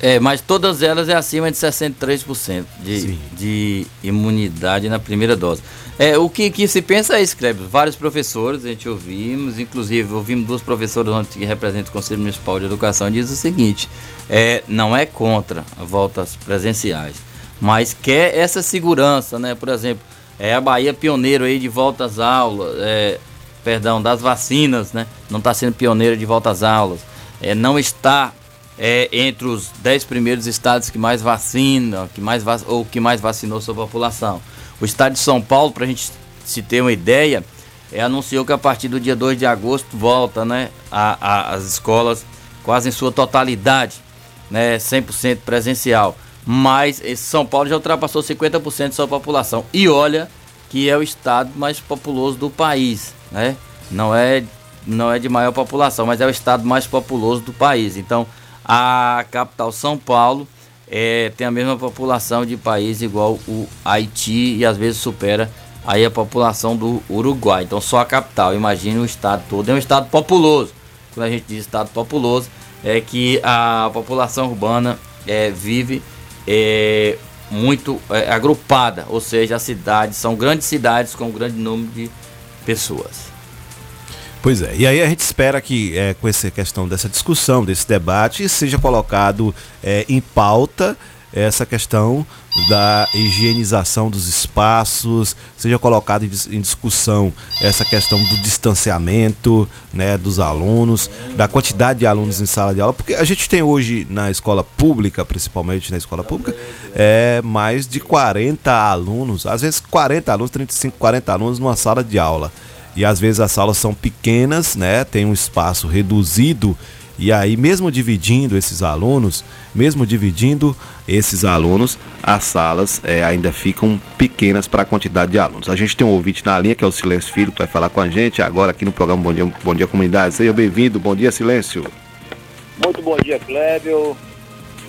É, mas todas elas é acima de 63% de, de imunidade na primeira dose. É, o que, que se pensa é isso, Kleber. Vários professores, a gente ouvimos, inclusive ouvimos duas professoras que representam o Conselho Municipal de Educação, diz o seguinte: é, não é contra voltas presenciais, mas quer essa segurança, né? Por exemplo, é a Bahia pioneiro aí de volta às aulas, é, perdão, das vacinas, né? Não está sendo pioneira de volta às aulas. É, não está é, entre os 10 primeiros estados que mais vacinam, que mais vac... ou que mais vacinou sua população. O estado de São Paulo, para a gente se ter uma ideia, é, anunciou que a partir do dia 2 de agosto volta né, a, a, as escolas quase em sua totalidade, né, 100% presencial. Mas São Paulo já ultrapassou 50% de sua população. E olha que é o estado mais populoso do país né? Não é, não é de maior população, mas é o estado mais populoso do país. Então, a capital São Paulo é, tem a mesma população de país igual o Haiti e às vezes supera aí a população do Uruguai. Então, só a capital. Imagine o estado todo. É um estado populoso. Quando a gente diz estado populoso, é que a população urbana é, vive é, muito é, agrupada, ou seja, as cidades são grandes cidades com um grande número de pessoas. Pois é, e aí a gente espera que é, com essa questão dessa discussão, desse debate, seja colocado é, em pauta essa questão da higienização dos espaços, seja colocado em discussão essa questão do distanciamento né, dos alunos, da quantidade de alunos em sala de aula, porque a gente tem hoje na escola pública, principalmente na escola pública, é, mais de 40 alunos, às vezes 40 alunos, 35, 40 alunos numa sala de aula. E às vezes as salas são pequenas, né, tem um espaço reduzido E aí, mesmo dividindo esses alunos, mesmo dividindo esses alunos, as salas é, ainda ficam pequenas para a quantidade de alunos. A gente tem um ouvinte na linha, que é o Silêncio Filho, que vai falar com a gente agora aqui no programa Bom Dia, bom dia Comunidade. Seja bem-vindo. Bom dia, Silêncio. Muito bom dia, Clébio.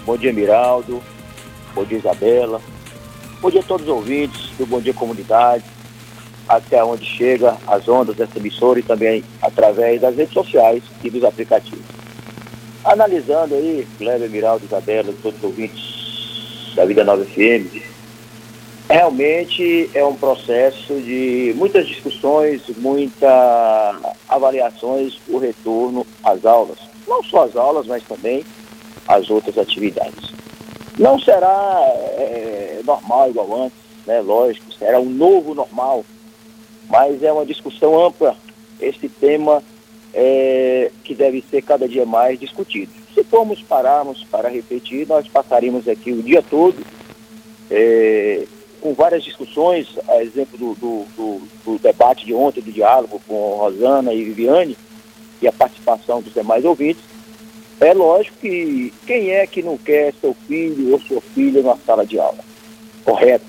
Bom dia, Miraldo. Bom dia, Isabela. Bom dia a todos os ouvintes do Bom Dia Comunidade, até onde chega as ondas dessa emissora e também através das redes sociais e dos aplicativos. Analisando aí, Cleber, Miraldo, Isabela, todos os ouvintes da Vida Nova FM, realmente é um processo de muitas discussões, muitas avaliações, o retorno às aulas. Não só às aulas, mas também às outras atividades. Não será é, normal igual antes, né? lógico, será um novo normal, mas é uma discussão ampla esse tema é, que deve ser cada dia mais discutido. Se formos pararmos para repetir, nós passaríamos aqui o dia todo é, com várias discussões, a exemplo do, do, do, do, debate de ontem, do diálogo com Rosana e Viviane, e a participação dos demais ouvintes. É lógico que quem é que não quer seu filho ou sua filha na sala de aula? Correto.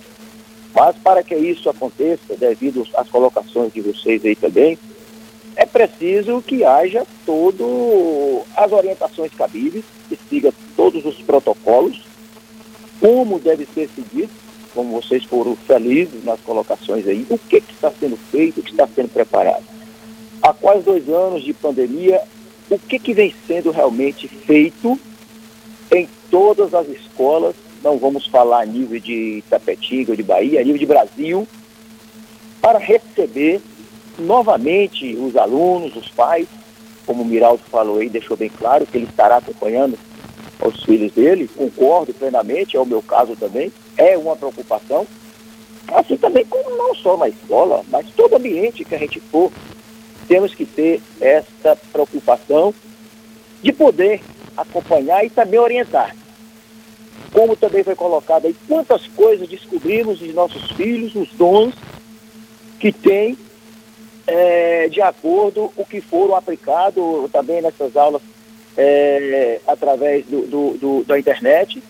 Mas para que isso aconteça, devido às colocações de vocês aí também, é preciso que haja todo as orientações cabíveis, que siga todos os protocolos, como deve ser seguido, como vocês foram felizes nas colocações aí, o que, que está sendo feito, o que está sendo preparado. Há quase dois anos de pandemia, o que, que vem sendo realmente feito em todas as escolas, não vamos falar a nível de Tapetinga, de Bahia, a nível de Brasil, para receber novamente os alunos, os pais, como o Miraldo falou aí, deixou bem claro que ele estará acompanhando os filhos dele, concordo plenamente, é o meu caso também, é uma preocupação. Assim também como não só na escola, mas todo ambiente que a gente for, temos que ter essa preocupação de poder acompanhar e também orientar. Como também foi colocado aí, quantas coisas descobrimos de nossos filhos, os dons que têm é, de acordo o que foram aplicados também nessas aulas é, através do, do, do, da internet,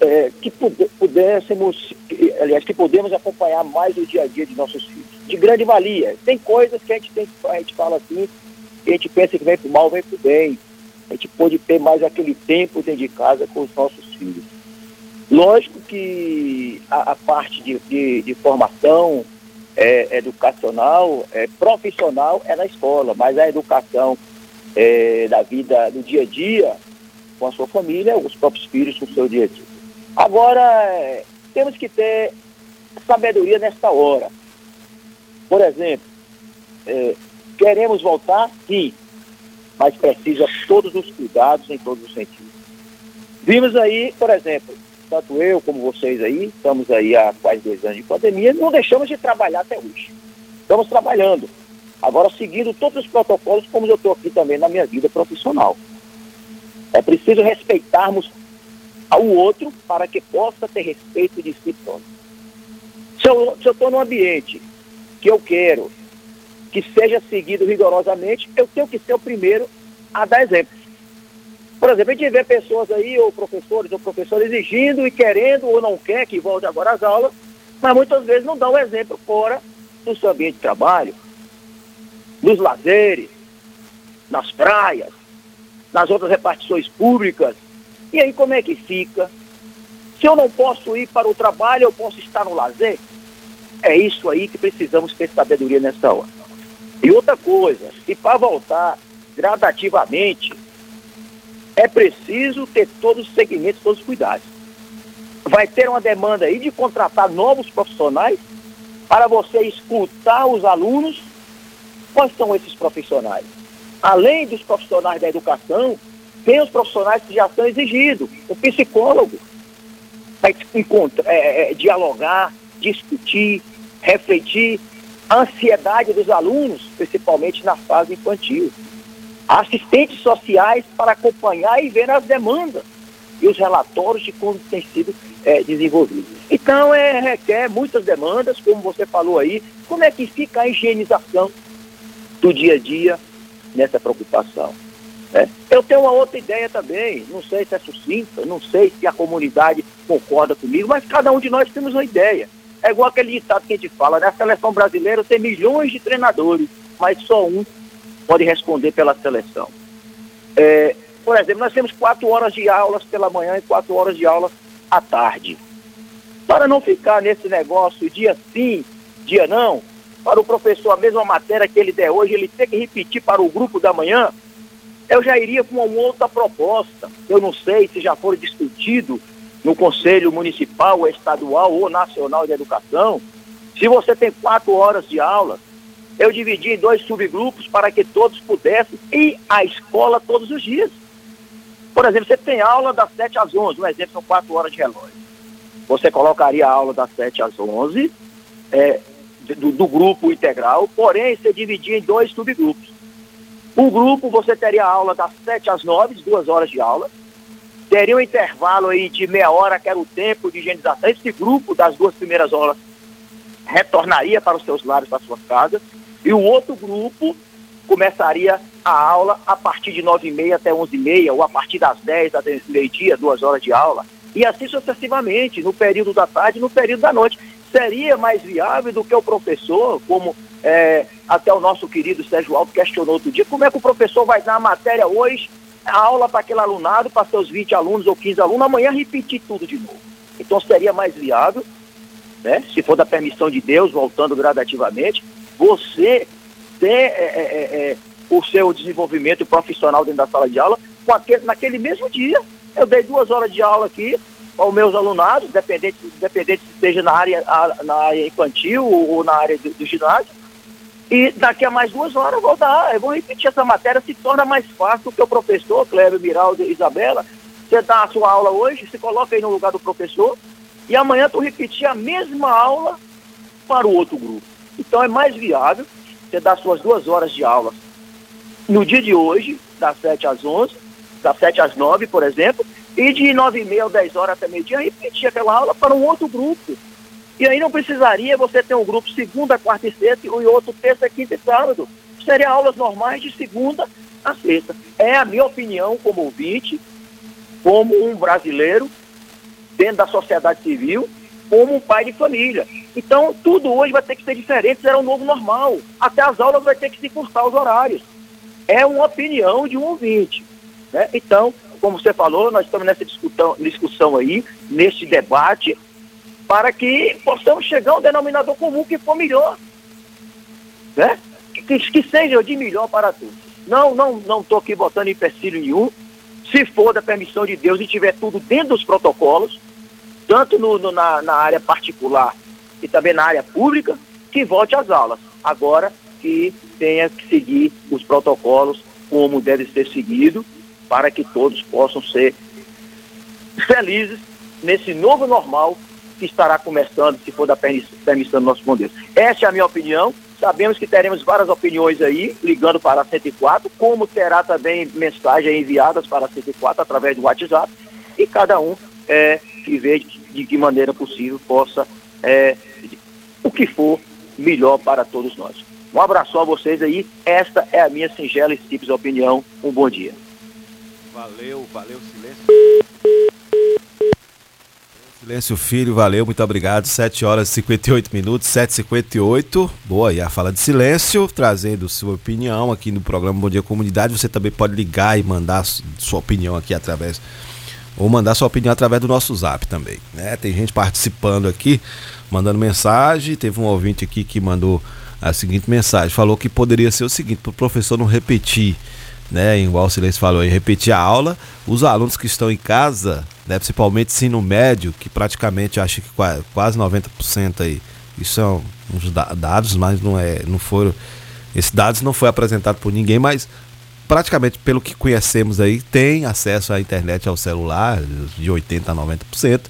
é, que pudéssemos, aliás, que podemos acompanhar mais o dia a dia de nossos filhos. De grande valia. Tem coisas que a gente, tem, a gente fala assim, que a gente pensa que vem para o mal, vem para o bem. A gente pode ter mais aquele tempo dentro de casa com os nossos filhos. Lógico que a, a parte de, de, de formação, é, educacional, é, profissional é na escola, mas a educação é, da vida do dia a dia com a sua família, os próprios filhos com o seu dia a dia. Agora, é, temos que ter sabedoria nesta hora. Por exemplo, é, queremos voltar? Sim, mas precisa todos os cuidados em todos os sentidos. Vimos aí, por exemplo, tanto eu como vocês aí, estamos aí há quase dois anos de pandemia, não deixamos de trabalhar até hoje. Estamos trabalhando. Agora, seguindo todos os protocolos, como eu estou aqui também na minha vida profissional. É preciso respeitarmos ao outro para que possa ter respeito de si próprio. Se eu estou num ambiente que eu quero que seja seguido rigorosamente, eu tenho que ser o primeiro a dar exemplo. Por exemplo, a gente vê pessoas aí, ou professores, ou professores exigindo e querendo ou não quer que volte agora às aulas, mas muitas vezes não dão exemplo fora do seu ambiente de trabalho, nos lazeres, nas praias, nas outras repartições públicas. E aí como é que fica? Se eu não posso ir para o trabalho, eu posso estar no lazer? É isso aí que precisamos ter sabedoria nessa hora. E outra coisa, e para voltar gradativamente é preciso ter todos os segmentos, todos os cuidados. Vai ter uma demanda aí de contratar novos profissionais para você escutar os alunos. Quais são esses profissionais? Além dos profissionais da educação, tem os profissionais que já são exigidos. O psicólogo vai encontrar, é, é, dialogar, discutir, refletir a ansiedade dos alunos, principalmente na fase infantil assistentes sociais para acompanhar e ver as demandas e os relatórios de como tem sido é, desenvolvido. Então, é, requer muitas demandas, como você falou aí, como é que fica a higienização do dia a dia nessa preocupação. É. Eu tenho uma outra ideia também, não sei se é sucinta, não sei se a comunidade concorda comigo, mas cada um de nós temos uma ideia. É igual aquele ditado que a gente fala, né? A seleção brasileira tem milhões de treinadores, mas só um pode responder pela seleção. É, por exemplo, nós temos quatro horas de aulas pela manhã e quatro horas de aulas à tarde. Para não ficar nesse negócio dia sim, dia não, para o professor a mesma matéria que ele der hoje, ele tem que repetir para o grupo da manhã, eu já iria com uma outra proposta. Eu não sei se já foi discutido no Conselho Municipal, Estadual ou Nacional de Educação. Se você tem quatro horas de aula, eu dividi em dois subgrupos para que todos pudessem ir à escola todos os dias. Por exemplo, você tem aula das 7 às 11, um exemplo são quatro horas de relógio. Você colocaria a aula das 7 às 11 é, do, do grupo integral, porém você dividia em dois subgrupos. O grupo, você teria aula das 7 às 9, duas horas de aula. Teria um intervalo aí de meia hora, que era o tempo de higienização. Esse grupo das duas primeiras horas retornaria para os seus lares, para as suas casas. E o outro grupo começaria a aula a partir de 9h30 até 11h30, ou a partir das 10 até meio-dia, duas horas de aula. E assim sucessivamente, no período da tarde e no período da noite. Seria mais viável do que o professor, como é, até o nosso querido Sérgio Alto questionou outro dia, como é que o professor vai dar a matéria hoje, a aula para aquele alunado, para seus 20 alunos ou 15 alunos, amanhã repetir tudo de novo. Então seria mais viável, né, se for da permissão de Deus, voltando gradativamente, você ter é, é, é, é o seu desenvolvimento profissional dentro da sala de aula aquele, naquele mesmo dia. Eu dei duas horas de aula aqui aos meus alunados, dependente, dependente se seja na área, na área infantil ou na área do, do ginásio, e daqui a mais duas horas eu vou dar, eu vou repetir essa matéria, se torna mais fácil que o professor, Cléber, Miraldo e Isabela, você dá a sua aula hoje, se coloca aí no lugar do professor, e amanhã tu repetir a mesma aula para o outro grupo. Então é mais viável você dar suas duas horas de aula no dia de hoje, das 7 às 11, das 7 às 9, por exemplo, e de 9 e meia ou 10 horas até meio-dia, repetir aquela aula para um outro grupo. E aí não precisaria você ter um grupo segunda, quarta e sexta e outro terça, quinta e sábado. Seriam aulas normais de segunda a sexta. É a minha opinião como ouvinte, como um brasileiro, dentro da sociedade civil, como um pai de família. Então, tudo hoje vai ter que ser diferente, será um novo normal. Até as aulas vai ter que se cursar os horários. É uma opinião de um ouvinte. Né? Então, como você falou, nós estamos nessa discussão, discussão aí, nesse debate, para que possamos chegar a um denominador comum que for melhor. Né? Que, que seja de melhor para todos. Não, não, não estou aqui botando empecilho nenhum. Se for da permissão de Deus e tiver tudo dentro dos protocolos, tanto no, no, na, na área particular e também na área pública, que volte às aulas. Agora que tenha que seguir os protocolos como deve ser seguido, para que todos possam ser felizes nesse novo normal que estará começando, se for da permissão do nosso bom Deus. Essa é a minha opinião. Sabemos que teremos várias opiniões aí, ligando para a 104, como terá também mensagens enviadas para a 104 através do WhatsApp, e cada um é, que vê de que maneira possível possa, é, o que for melhor para todos nós. Um abraço a vocês aí. Esta é a minha singela e simples opinião. Um bom dia. Valeu, valeu, silêncio. Silêncio Filho, valeu, muito obrigado. 7 horas e 58 minutos, 7h58. Boa, e a fala de silêncio, trazendo sua opinião aqui no programa Bom Dia Comunidade. Você também pode ligar e mandar sua opinião aqui através. Ou mandar sua opinião através do nosso zap também. Né? Tem gente participando aqui, mandando mensagem. Teve um ouvinte aqui que mandou a seguinte mensagem: falou que poderia ser o seguinte, para o professor não repetir né, igual o Silêncio falou aí, repetir a aula, os alunos que estão em casa, né, principalmente ensino médio, que praticamente acho que quase 90% aí, isso são uns dados, mas não é, não foram, esses dados não foi apresentado por ninguém, mas praticamente pelo que conhecemos aí, tem acesso à internet ao celular, de 80% a 90%.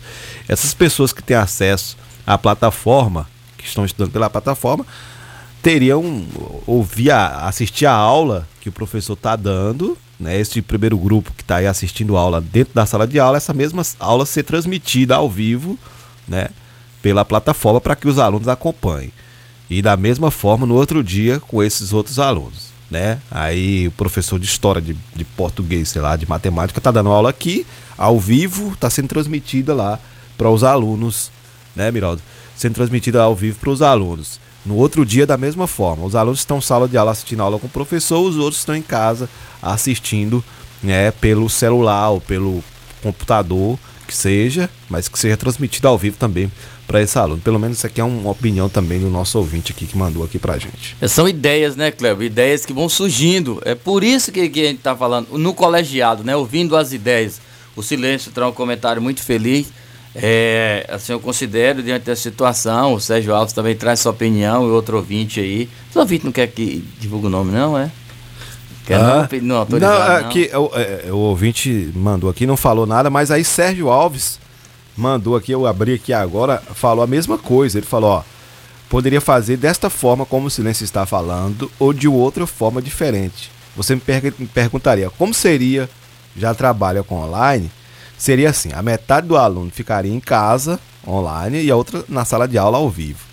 Essas pessoas que têm acesso à plataforma, que estão estudando pela plataforma, teriam ouvir, assistir a aula que o professor está dando, né? Esse primeiro grupo que está aí assistindo a aula dentro da sala de aula, essa mesma aula ser transmitida ao vivo, né? Pela plataforma para que os alunos acompanhem. E da mesma forma no outro dia com esses outros alunos. Né? Aí o professor de história, de, de português, sei lá, de matemática, tá dando aula aqui, ao vivo, tá sendo transmitida lá para os alunos, né, Miraldo? Sendo transmitida ao vivo para os alunos. No outro dia, da mesma forma, os alunos estão sala de aula assistindo aula com o professor, os outros estão em casa assistindo né, pelo celular ou pelo computador, que seja, mas que seja transmitido ao vivo também para esse aluno. Pelo menos isso aqui é uma opinião também do nosso ouvinte aqui que mandou aqui pra gente. É, são ideias, né, Cleber? Ideias que vão surgindo. É por isso que, que a gente tá falando, no colegiado, né? Ouvindo as ideias. O Silêncio traz um comentário muito feliz. É, assim, eu considero diante da situação, o Sérgio Alves também traz sua opinião e outro ouvinte aí. O ouvinte não quer que divulgue o nome, não, é? Quer ah, não, não não, aqui, não. O, é, o ouvinte mandou aqui, não falou nada, mas aí Sérgio Alves mandou aqui, eu abri aqui agora, falou a mesma coisa. Ele falou, ó, poderia fazer desta forma como o silêncio está falando ou de outra forma diferente. Você me, per me perguntaria, como seria, já trabalha com online, seria assim, a metade do aluno ficaria em casa, online, e a outra na sala de aula ao vivo.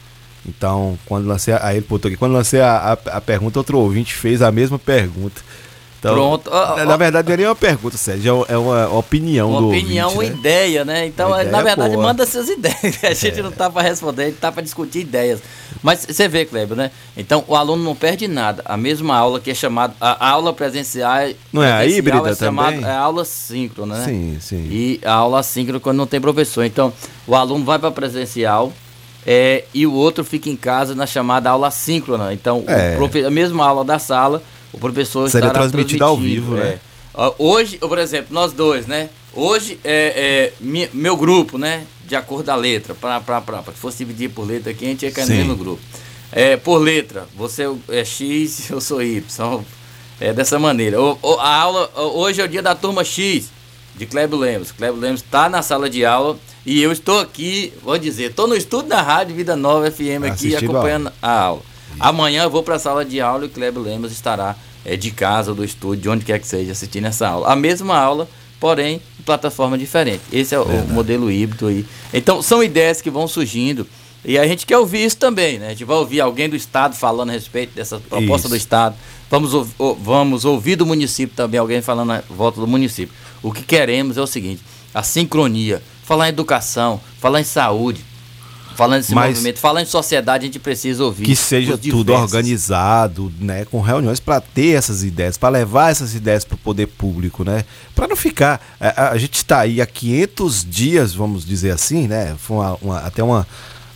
Então, quando lancei, aí ele quando lancei a, a, a pergunta, outro ouvinte fez a mesma pergunta. Então, Pronto. Na, na verdade, não é nem uma pergunta, Sérgio, é uma opinião uma do opinião, ouvinte, uma né? ideia, né? Então, ideia na verdade, boa. manda suas ideias. A gente é. não tá para responder, a gente tá para discutir ideias. Mas você vê, Kleber, né? Então, o aluno não perde nada. A mesma aula que é chamada. A aula presencial. Não é a híbrida é chamada, também? É a aula síncrona, né? Sim, sim. E a aula síncrona quando não tem professor. Então, o aluno vai para presencial. É, e o outro fica em casa na chamada aula síncrona. Então, É. profe- a mesma aula da sala, o professor Seria estará transmitido ao vivo, é. né? Ó, Hoje, por exemplo, nós dois, né? Hoje é, é meu grupo, né? De acordo da letra, para se fosse dividir por letra aqui, a gente ia cair no grupo. É, por letra, você é X, eu sou Y. É dessa maneira. O- a aula, hoje é o dia da turma X, de Clébio Lemos. Clébio Lemos está na sala de aula e eu estou aqui, vou dizer, estou no estúdio da Rádio Vida Nova FM aqui Assistindo a acompanhando a aula. Amanhã eu vou para a sala de aula e o Clébio Lemos estará é, de casa, do estúdio, de onde quer que seja, assistindo essa aula. A mesma aula, porém, em plataforma diferente. Esse é o, o modelo híbrido aí. Então, são ideias que vão surgindo. E a gente quer ouvir isso também, né? A gente vai ouvir alguém do Estado falando a respeito dessa proposta Isso. do Estado. Vamos, vamos ouvir do município também, alguém falando a volta do município. O que queremos é o seguinte: a sincronia, falar em educação, falar em saúde, falando nesse Mas- movimento, falar em sociedade, a gente precisa ouvir. que seja tudo organizado, né, com reuniões para ter essas ideias, para levar essas ideias para o poder público, né, para não ficar. A, a- a gente está aí há 500 dias, vamos dizer assim, né, foi uma- uma- até uma,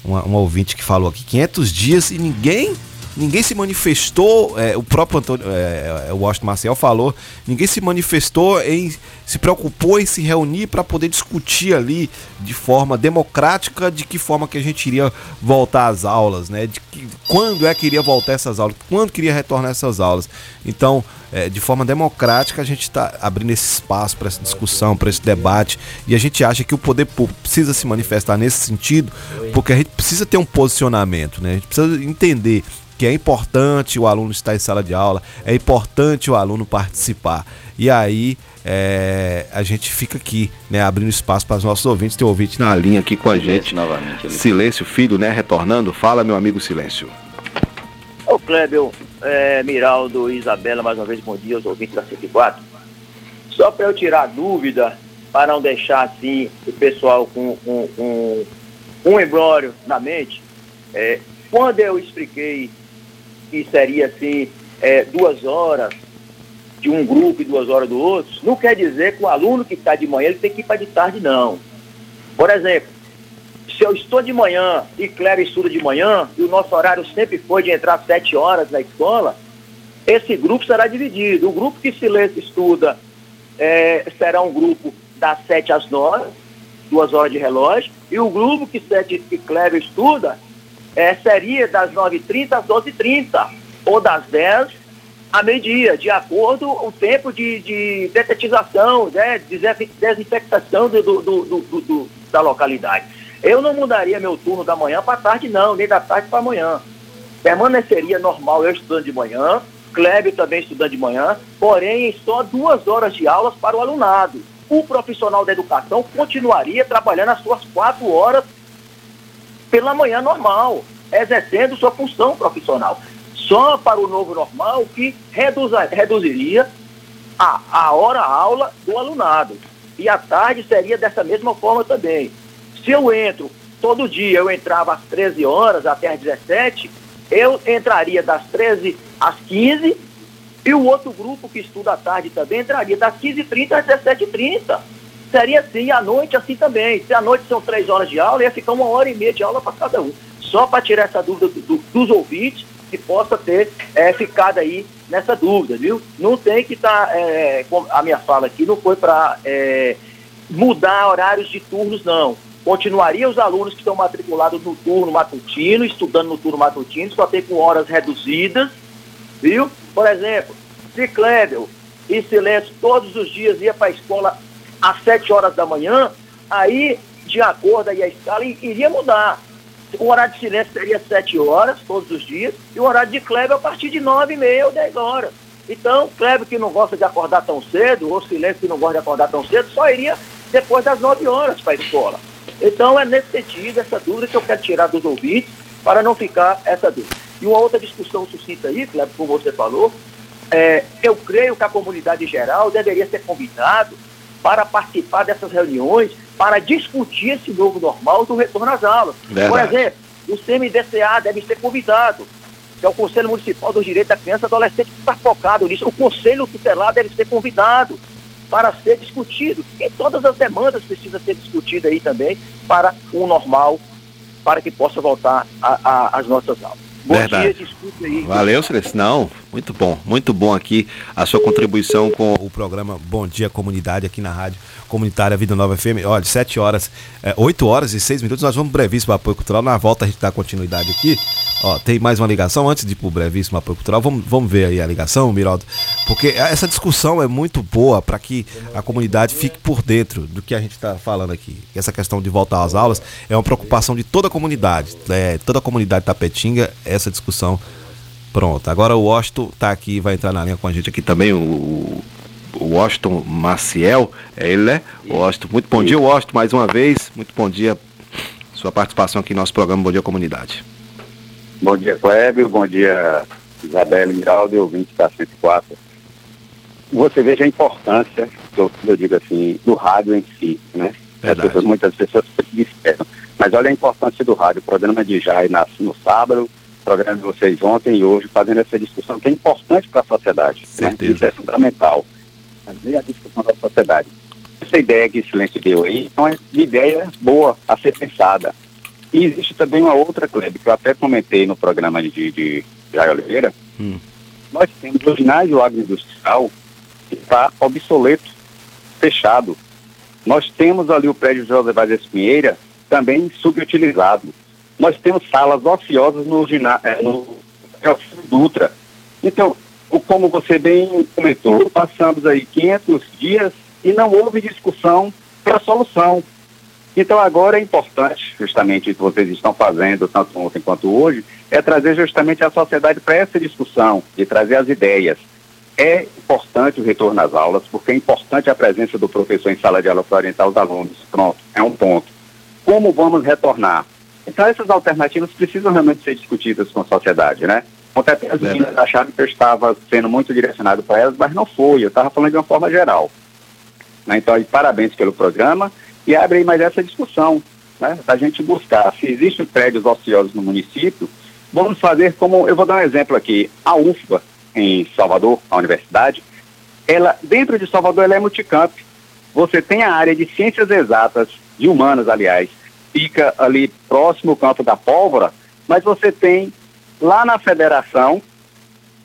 uma, uma ouvinte que falou aqui, 500 dias e ninguém ninguém se manifestou, é, o próprio Antônio, é, é, o Washington Marcel falou, ninguém se manifestou em, se preocupou em se reunir para poder discutir ali de forma democrática de que forma que a gente iria voltar às aulas, né? De que, quando é que iria voltar essas aulas, quando queria retornar essas aulas. Então, é, de forma democrática, a gente está abrindo esse espaço para essa discussão, para esse debate, e a gente acha que o poder público precisa se manifestar nesse sentido, porque a gente precisa ter um posicionamento, né? A gente precisa entender que é importante o aluno estar em sala de aula, é importante o aluno participar. E aí é, a gente fica aqui, né, abrindo espaço para os nossos ouvintes. Tem um ouvinte na linha aqui com a gente. novamente. ali. Silêncio, filho, né? Retornando. Fala, meu amigo Silêncio. Ô Clébio, é, Miraldo e Isabela, mais uma vez, bom dia aos ouvintes da 104. Só para eu tirar a dúvida, para não deixar assim o pessoal com, com, com um embrólio na mente, é, quando eu expliquei que seria assim é, duas horas de um grupo e duas horas do outro, não quer dizer que o aluno que está de manhã ele tem que ir para de tarde, não. Por exemplo, se eu estou de manhã e Cléber estuda de manhã, e o nosso horário sempre foi de entrar às sete horas na escola, esse grupo será dividido. O grupo que Silêncio estuda eh, será um grupo das sete às nove, duas horas de relógio, e o grupo que, que Cléber estuda eh, seria das 9h30 às 12h30, ou das 10 a meio-dia, de acordo com o tempo de, de detetização, né, desinfe- desinfectação do- do- do- do- da localidade. Eu não mudaria meu turno da manhã para tarde, não, nem da tarde para amanhã. Permaneceria normal eu estudando de manhã, Kleber também estudando de manhã, porém só duas horas de aulas para o alunado. O profissional da educação continuaria trabalhando as suas quatro horas pela manhã normal, exercendo sua função profissional. só para o novo normal que reduza, reduziria a, a hora-aula do alunado. E à tarde seria dessa mesma forma também. Se eu entro todo dia, eu entrava às 13 horas até às 17, eu entraria das 13 às 15 e o outro grupo que estuda à tarde também entraria das 15h30 às 17h30. Seria assim, à noite assim também. Se à noite são três horas de aula, ia ficar uma hora e meia de aula para cada um. Só para tirar essa dúvida do, do, dos ouvintes que possa ter é, ficado aí nessa dúvida, viu? Não tem que estar, tá, é, a minha fala aqui não foi para é, mudar horários de turnos, não. Continuaria os alunos que estão matriculados no turno matutino, estudando no turno matutino, só tem com horas reduzidas, viu? Por exemplo, se Kleber e Silêncio todos os dias ia para a escola às 7 horas da manhã, aí, de acordo aí a escala, iria mudar. O horário de silêncio seria 7 horas, todos os dias, e o horário de Kleber a partir de 9 e meia ou 10 horas. Então, Kleber que não gosta de acordar tão cedo, ou Silêncio que não gosta de acordar tão cedo, só iria depois das 9 horas para a escola. Então, é nesse sentido, essa dúvida que eu quero tirar dos ouvintes, para não ficar essa dúvida. E uma outra discussão suscita aí, Kleber, como você falou, é, eu creio que a comunidade geral deveria ser convidado para participar dessas reuniões, para discutir esse novo normal do retorno às aulas. Verdade. Por exemplo, o CMDCA deve ser convidado, que é o Conselho Municipal do Direito da Criança e Adolescente, que está focado nisso. O Conselho Tutelar deve ser convidado para ser discutido. E todas as demandas precisam ser discutidas aí também para o normal, para que possa voltar às nossas aulas. Bom Verdade. dia, desculpe aí. Valeu, Celeste. Não, muito bom, muito bom aqui a sua contribuição com o programa Bom Dia Comunidade aqui na Rádio Comunitária Vida Nova FM. Olha, 7 horas, é, 8 horas e 6 minutos, nós vamos brevíssimo apoio cultural. Na volta a gente dá continuidade aqui. Ó, tem mais uma ligação antes de ir pro brevíssimo apoio cultural. Vamos, vamos ver aí a ligação, Miraldo. Porque essa discussão é muito boa para que a comunidade fique por dentro do que a gente está falando aqui. Essa questão de voltar às aulas é uma preocupação de toda a comunidade. É, toda a comunidade tapetinga, essa discussão. Pronto. Agora o Washington está aqui, vai entrar na linha com a gente aqui também, o Washington Maciel, é ele, né? Washington, muito bom dia, Washington, mais uma vez, muito bom dia, sua participação aqui no nosso programa Bom Dia Comunidade. Bom dia, Clébio, bom dia, Isabela Miraldo ouvinte da 104. Você veja a importância, eu, eu digo assim, do rádio em si, né? Pessoas, muitas pessoas se esperam. Mas olha a importância do rádio, o programa de Jai nasce no sábado, o programa de vocês ontem e hoje, fazendo essa discussão que é importante para a sociedade. Né? Isso é fundamental fazer a discussão da sociedade. Essa ideia que o Silêncio deu aí é uma ideia boa a ser pensada. E existe também uma outra, Kleber, que eu até comentei no programa de, de Jair Oliveira. Hum. Nós temos o ginásio agroindustrial que está obsoleto, fechado. Nós temos ali o prédio José Vaz Pinheira também subutilizado. Nós temos salas ociosas no ginásio, é, no Dutra. Então, como você bem comentou, passamos aí 500 dias e não houve discussão para solução. Então agora é importante, justamente o que vocês estão fazendo, tanto ontem quanto hoje, é trazer justamente a sociedade para essa discussão, e trazer as ideias. É importante o retorno às aulas, porque é importante a presença do professor em sala de aula para orientar os alunos. Pronto, é um ponto. Como vamos retornar? Então essas alternativas precisam realmente ser discutidas com a sociedade, né? Ontem até as meninas acharam que eu estava sendo muito direcionado para elas, mas não foi, eu estava falando de uma forma geral. Né? Então, aí, parabéns pelo programa e abre aí mais essa discussão, né? a gente buscar se existem prédios ociosos no município, vamos fazer como, eu vou dar um exemplo aqui, a UFBA em Salvador, a universidade, ela, dentro de Salvador, ela é multicamp. Você tem a área de ciências exatas, de humanas, aliás, fica ali próximo ao campo da pólvora, mas você tem lá na federação,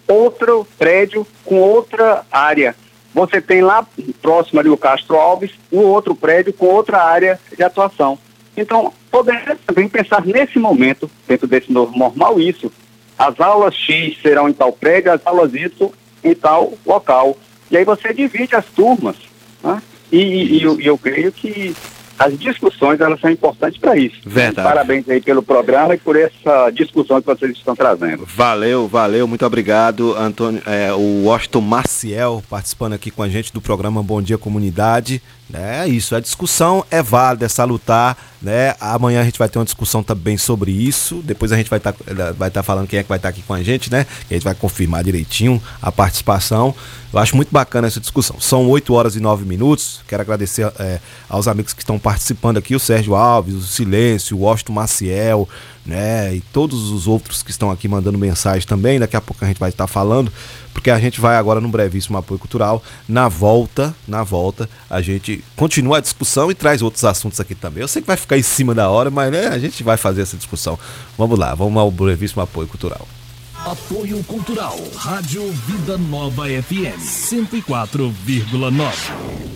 outro prédio com outra área. Você tem lá próximo ali o Castro Alves, um outro prédio com outra área de atuação. Então, podemos também pensar nesse momento, dentro desse novo normal, isso. As aulas X serão em tal prédio, as aulas Y em tal local. E aí você divide as turmas. Né? E, e, e eu, eu creio que as discussões elas são importantes para isso. Verdade. Parabéns aí pelo programa e por essa discussão que vocês estão trazendo. Valeu, valeu, muito obrigado, Antônio, é, o Washington Maciel participando aqui com a gente do programa Bom Dia Comunidade. É isso, a discussão é válida, é salutar, né? Amanhã a gente vai ter uma discussão também sobre isso. Depois a gente vai estar tá, vai tá falando quem é que vai estar tá aqui com a gente, né? A gente vai confirmar direitinho a participação. Eu acho muito bacana essa discussão. São 8 horas e 9 minutos. Quero agradecer é, aos amigos que estão participando aqui, o Sérgio Alves, o Silêncio, o Washington Maciel, né? E todos os outros que estão aqui mandando mensagem também. Daqui a pouco a gente vai estar falando porque a gente vai agora num brevíssimo apoio cultural. Na volta, na volta, a gente continua a discussão e traz outros assuntos aqui também. Eu sei que vai ficar em cima da hora, mas né, a gente vai fazer essa discussão. Vamos lá, vamos ao brevíssimo apoio cultural. Apoio Cultural, Rádio Vida Nova FM 104,9.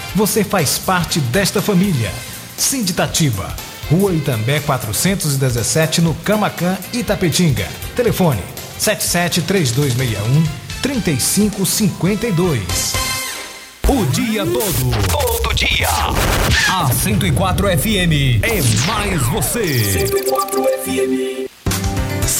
você faz parte desta família. Sinditatiba, Rua Itambé 417, no Camacan, Itapetinga. Telefone 773261 3552. O dia todo. Todo dia. A 104 FM é mais você. 104 FM.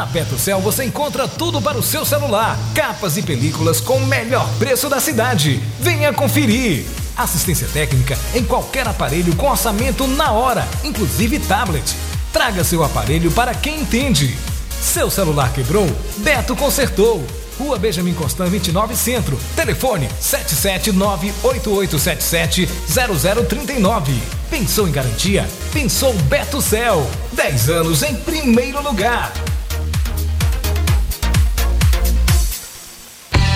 Na Petrocel você encontra tudo para o seu celular, capas e películas com o melhor preço da cidade. Venha conferir. Assistência técnica em qualquer aparelho com orçamento na hora, inclusive tablet. Traga seu aparelho para quem entende. Seu celular quebrou? Beto consertou. Rua Benjamin Constant 29 Centro. Telefone 77988770039. Pensou em garantia? Pensou Beto Céu. 10 anos em primeiro lugar.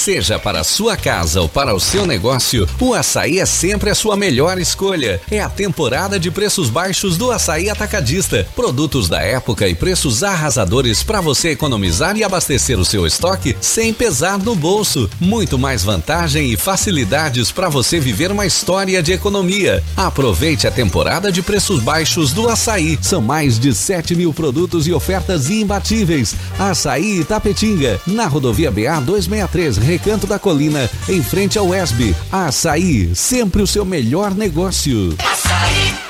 Seja para a sua casa ou para o seu negócio, o açaí é sempre a sua melhor escolha. É a temporada de preços baixos do açaí atacadista. Produtos da época e preços arrasadores para você economizar e abastecer o seu estoque sem pesar no bolso. Muito mais vantagem e facilidades para você viver uma história de economia. Aproveite a temporada de preços baixos do açaí. São mais de 7 mil produtos e ofertas imbatíveis. Açaí Tapetinga, na rodovia BA 263 Recanto da Colina, em frente ao ESB. Açaí, sempre o seu melhor negócio. Açaí.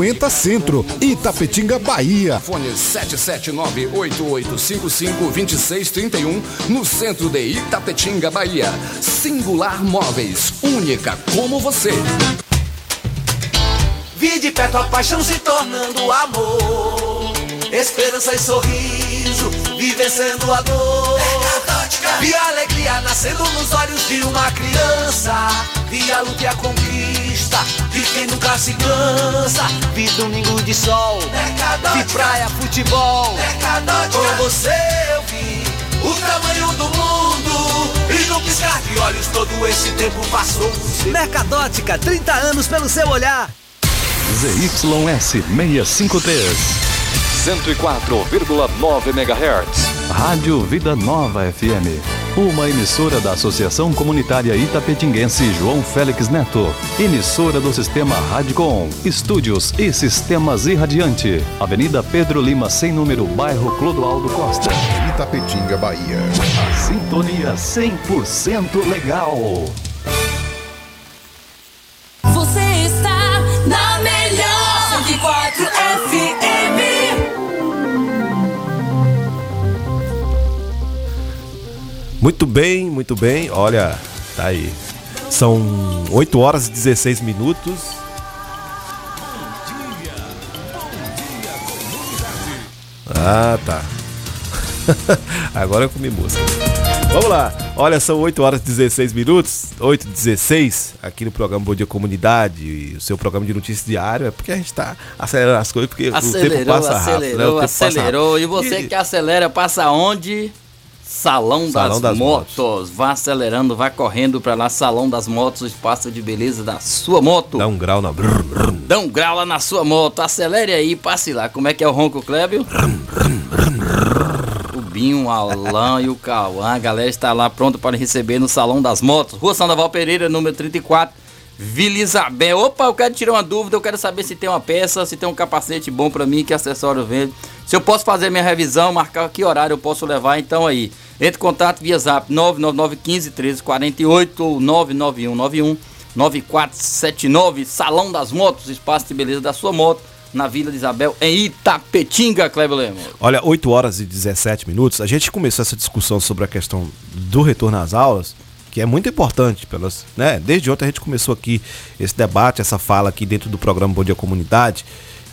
50 Centro, Itapetinga, Bahia. Fone 779-8855-2631, no centro de Itapetinga, Bahia. Singular Móveis, única como você. Vi de perto a paixão se tornando amor. Esperança e sorriso, vi vencendo a dor. Vi a alegria nascendo nos olhos de uma criança. Vi a luta e a conquista de quem nunca se cansa. Vi domingo de sol, vi praia, futebol. Com você eu vi o tamanho do mundo. E no piscar de olhos todo esse tempo passou. Mercadótica, 30 anos pelo seu olhar. ZYS 653. 104,9 MHz. Rádio Vida Nova FM. Uma emissora da Associação Comunitária Itapetinguense João Félix Neto. Emissora do Sistema Radicom. Estúdios e Sistemas Irradiante. Avenida Pedro Lima, sem número, bairro Clodoaldo Costa. Itapetinga, Bahia. A sintonia 100% legal. Muito bem, muito bem. Olha, tá aí. São 8 horas e 16 minutos. Ah, tá. Agora eu comi música. Vamos lá. Olha, são 8 horas e 16 minutos. 8 e 16 aqui no programa Bom Dia Comunidade. O seu programa de notícias diário. É porque a gente tá acelerando as coisas, porque acelerou, o tempo passa rápido. acelerou, né? Acelerou. rápido. E você que acelera, passa onde? Salão, Salão das, das motos. Vá acelerando, vá correndo pra lá. Salão das Motos, o espaço de beleza da sua moto. Dá um grau na. Dá um grau lá na sua moto. Acelere aí, passe lá. Como é que é o ronco, Clébio? O Binho, o Alain e o Cauã. A galera está lá pronto para receber no Salão das Motos. Rua Sandoval Pereira, número 34. Vila Isabel. Opa, eu quero tirar uma dúvida. Eu quero saber se tem uma peça, se tem um capacete bom para mim, que acessório vende. Se eu posso fazer minha revisão, marcar que horário eu posso levar, então aí. Entre em contato via zap 999 15 13 48 ou 99191 9479. Salão das Motos, espaço de beleza da sua moto. Na Vila de Isabel, em Itapetinga, Cleber Lemos. Olha, 8 horas e 17 minutos. A gente começou essa discussão sobre a questão do retorno às aulas, que é muito importante, pelas, né? Desde ontem a gente começou aqui esse debate, essa fala aqui dentro do programa Bom Dia Comunidade.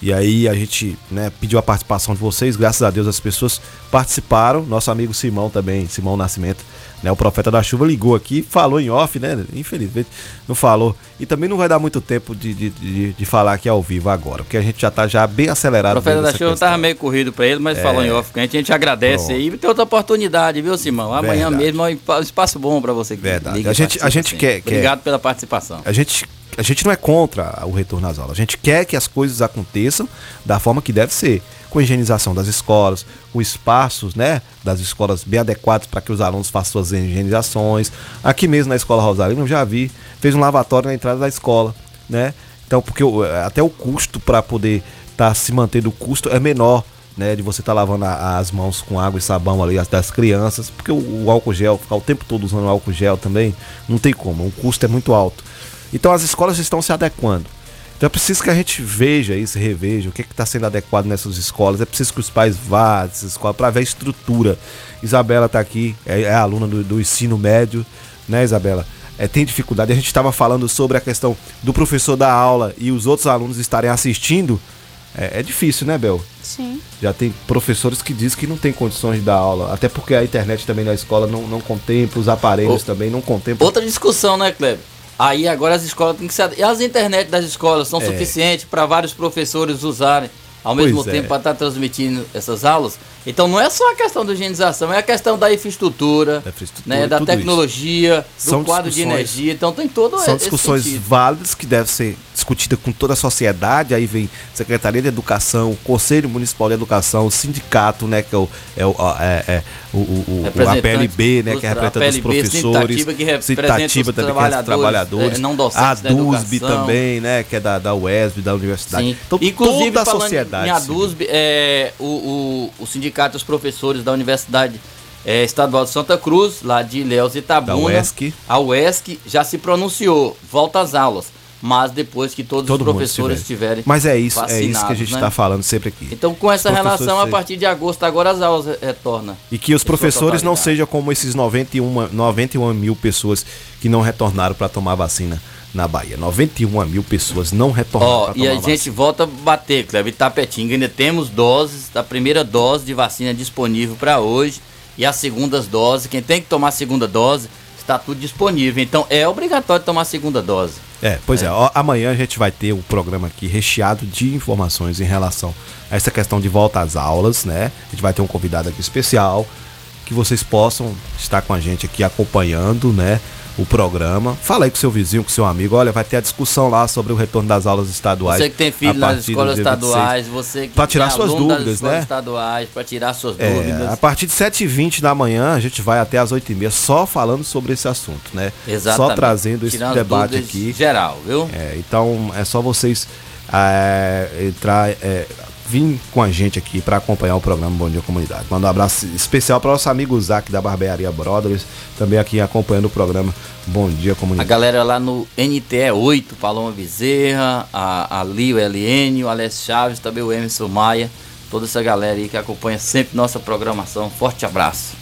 E aí a gente né, pediu a participação de vocês, graças a Deus as pessoas participaram. Nosso amigo Simão também, Simão Nascimento, né, o profeta da chuva, ligou aqui, falou em off, né? Infelizmente não falou. E também não vai dar muito tempo de, de, de, de falar aqui ao vivo agora, porque a gente já tá já bem O acelerado. profeta da chuva questão. tava meio corrido pra ele, mas É. falou em off com a gente. A gente agradece Pronto. aí. E tem outra oportunidade, viu, Simão? Amanhã Verdade. mesmo é um espaço bom pra você. que Verdade. liga A gente- a gente sempre. quer- quer- Obrigado pela participação. A gente, a gente não é contra o retorno às aulas. A gente quer que as coisas aconteçam da forma que deve ser. Com higienização das escolas, com espaços né, das escolas bem adequados para que os alunos façam suas higienizações. Aqui mesmo na Escola Rosalina eu já vi, fez um lavatório na entrada da escola. Né? Então, porque o- até o custo para poder estar se mantendo o custo é menor. Né, de você estar lavando a- as mãos com água e sabão ali as- das crianças, porque o, o álcool gel, ficar o tempo todo usando álcool gel também, não tem como, o custo é muito alto. Então as escolas estão se adequando. Então é preciso que a gente veja isso, reveja o que está sendo adequado nessas escolas. É preciso que os pais vá a essas escolas para ver a estrutura. Isabela está aqui, é, é aluna do, do, ensino médio, né, Isabela? É, tem dificuldade. A gente estava falando sobre a questão do professor da aula e os outros alunos estarem assistindo. É, é, difícil, né, Bel? Sim. Já tem professores que dizem que não tem condições de dar aula. Até porque a internet também na escola não, não contempla, os aparelhos o... também não contemplam. Outra discussão, né, Kleber? Aí agora as escolas têm que ser. E as internet das escolas são é. suficientes para vários professores usarem ao mesmo pois tempo é. para estar tá transmitindo essas aulas. Então não é só a questão da higienização, é a questão da infraestrutura, da, infraestrutura, né, da tecnologia, isso. do São quadro de energia. Então tem todo São discussões sentido. válidas que devem ser discutidas com toda a sociedade. Aí vem Secretaria de Educação, Conselho Municipal de Educação, o sindicato, né, que é o, é o, é, é, o, o, a PLB, né, que é representante dos professores, que representa também, que é trabalhadores, é, não a DUSB também, né, que é da, da UESB, da universidade. Sim. Então Inclusive, toda a sociedade. Em ADUSB, é, o, o, o sindicato Sindicato dos Professores da Universidade é, Estadual de Santa Cruz, lá de Ilhéus e Itabuna. UESC. A UESC já se pronunciou, volta às aulas. Mas depois que todos Todo os professores estiverem Mas é isso, é isso que a gente está né? falando sempre aqui. Então, com essa relação, a partir de agosto, agora as aulas retornam. E que os professores não sejam como esses 91, 91 mil pessoas que não retornaram para tomar vacina na Bahia. 91 mil pessoas não retornaram. Ó, e a gente volta a bater, Cleber Itapetinga. Ainda temos doses, a primeira dose de vacina disponível para hoje. E as segundas doses, quem tem que tomar a segunda dose, está tudo disponível. Então é obrigatório tomar a segunda dose. É, pois é. é ó, amanhã a gente vai ter um programa aqui recheado de informações em relação a essa questão de volta às aulas, né? A gente vai ter um convidado aqui especial que vocês possam estar com a gente aqui acompanhando, né? O programa. Fala aí com seu vizinho, com seu amigo. Olha, vai ter a discussão lá sobre o retorno das aulas estaduais. Você que tem filho nas escolas estaduais, você que para tirar suas dúvidas, né? estaduais, para tirar suas é, dúvidas. A partir de 7h20 da manhã, a gente vai até as 8h30 só falando sobre esse assunto, né? Exatamente. Só trazendo esse Tirando debate aqui. Geral, viu? É, então é só vocês é, entrar. É, vir com a gente aqui para acompanhar o programa Bom Dia Comunidade. Manda um abraço especial para o nosso amigo Zac da Barbearia Brothers, também aqui acompanhando o programa Bom Dia Comunidade. A galera lá no NTE 8, Paloma Bezerra, a, a Lio LN, o Alessio Chaves, também o Emerson Maia, toda essa galera aí que acompanha sempre nossa programação. Forte abraço.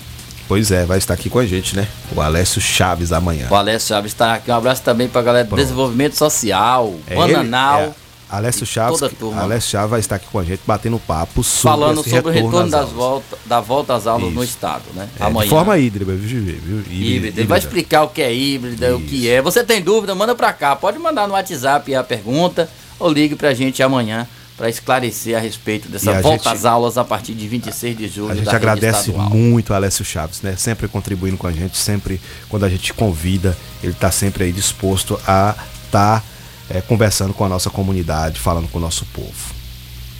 Pois é, vai estar aqui com a gente, né? O Alessio Chaves amanhã. O Alessio Chaves está aqui. Um abraço também para a galera do Desenvolvimento Social, é Bananal. Ele, é Alessio Chaves, Alessio Chaves vai estar aqui com a gente batendo papo sobre Falando sobre retorno o retorno das volta, da volta às aulas Isso. no estado, né? É, Amanhã. De forma híbrida, viu, viu? Híbrida. Ele vai explicar o que é híbrida, Isso. o que é. Você tem dúvida? Manda para cá. Pode mandar no WhatsApp a pergunta ou ligue pra gente amanhã para esclarecer a respeito dessa volta gente, às aulas a partir de 26 de julho. A gente agradece muito a Alessio Chaves, né? Sempre contribuindo com a gente, sempre quando a gente convida, ele está sempre aí disposto a estar tá é, conversando com a nossa comunidade, falando com o nosso povo.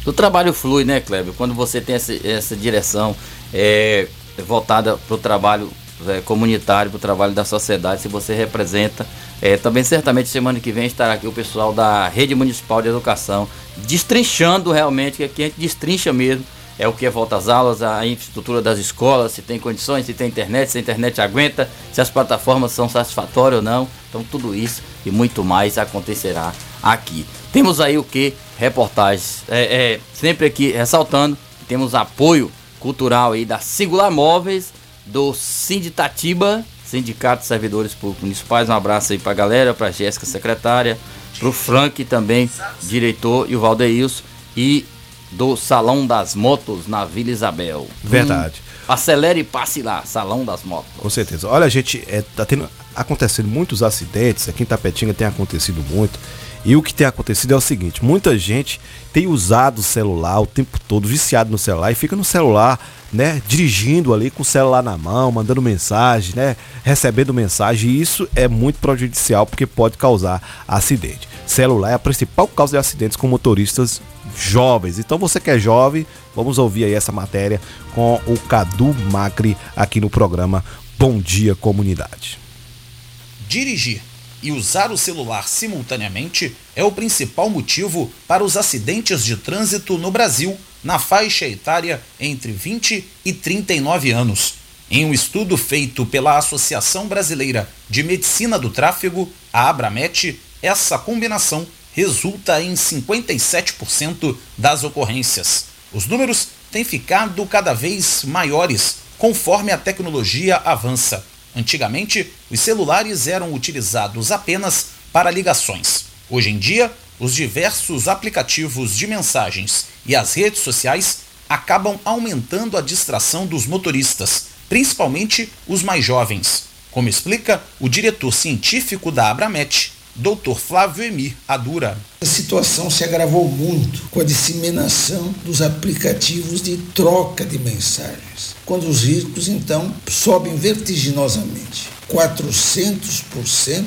O trabalho flui, né, Kleber? Quando você tem essa, essa direção é, voltada para o trabalho é, comunitário, para o trabalho da sociedade, se você representa. É, também certamente semana que vem estará aqui o pessoal da Rede Municipal de Educação, destrinchando realmente, que aqui a gente destrincha mesmo é o que é volta às aulas, a infraestrutura das escolas, se tem condições, se tem internet, se a internet aguenta, se as plataformas são satisfatórias ou não. Então tudo isso e muito mais acontecerá aqui. Temos aí o que? Reportagens. É, é, sempre aqui ressaltando temos apoio cultural aí da Singular Móveis, do Sinditatiba, Sindicato de Servidores Públicos Municipais. Um abraço aí pra galera, pra Jéssica, secretária, pro Frank também, diretor, e o Valdeilson. E do Salão das Motos na Vila Isabel. Verdade. Hum, acelere e passe lá, Salão das Motos. Com certeza. Olha, gente, é, tá tendo acontecendo muitos acidentes, aqui em Tapetinga tem acontecido muito. E o que tem acontecido é o seguinte: muita gente tem usado o celular o tempo todo, viciado no celular, e fica no celular, né, dirigindo ali com o celular na mão, mandando mensagem, né, recebendo mensagem. E isso é muito prejudicial porque pode causar acidente. Celular é a principal causa de acidentes com motoristas jovens. Então você que é jovem, vamos ouvir aí essa matéria com o Cadu Macri aqui no programa Bom Dia Comunidade. Dirigir e usar o celular simultaneamente é o principal motivo para os acidentes de trânsito no Brasil na faixa etária entre 20 e 39 anos. Em um estudo feito pela Associação Brasileira de Medicina do Tráfego, a Abramet, essa combinação resulta em 57% das ocorrências. Os números têm ficado cada vez maiores conforme a tecnologia avança. Antigamente, os celulares eram utilizados apenas para ligações. Hoje em dia, os diversos aplicativos de mensagens e as redes sociais acabam aumentando a distração dos motoristas, principalmente os mais jovens, como explica o diretor científico da Abramet, Dr. Flávio Emir Adura. A situação se agravou muito com a disseminação dos aplicativos de troca de mensagens, quando os riscos então sobem vertiginosamente, 400%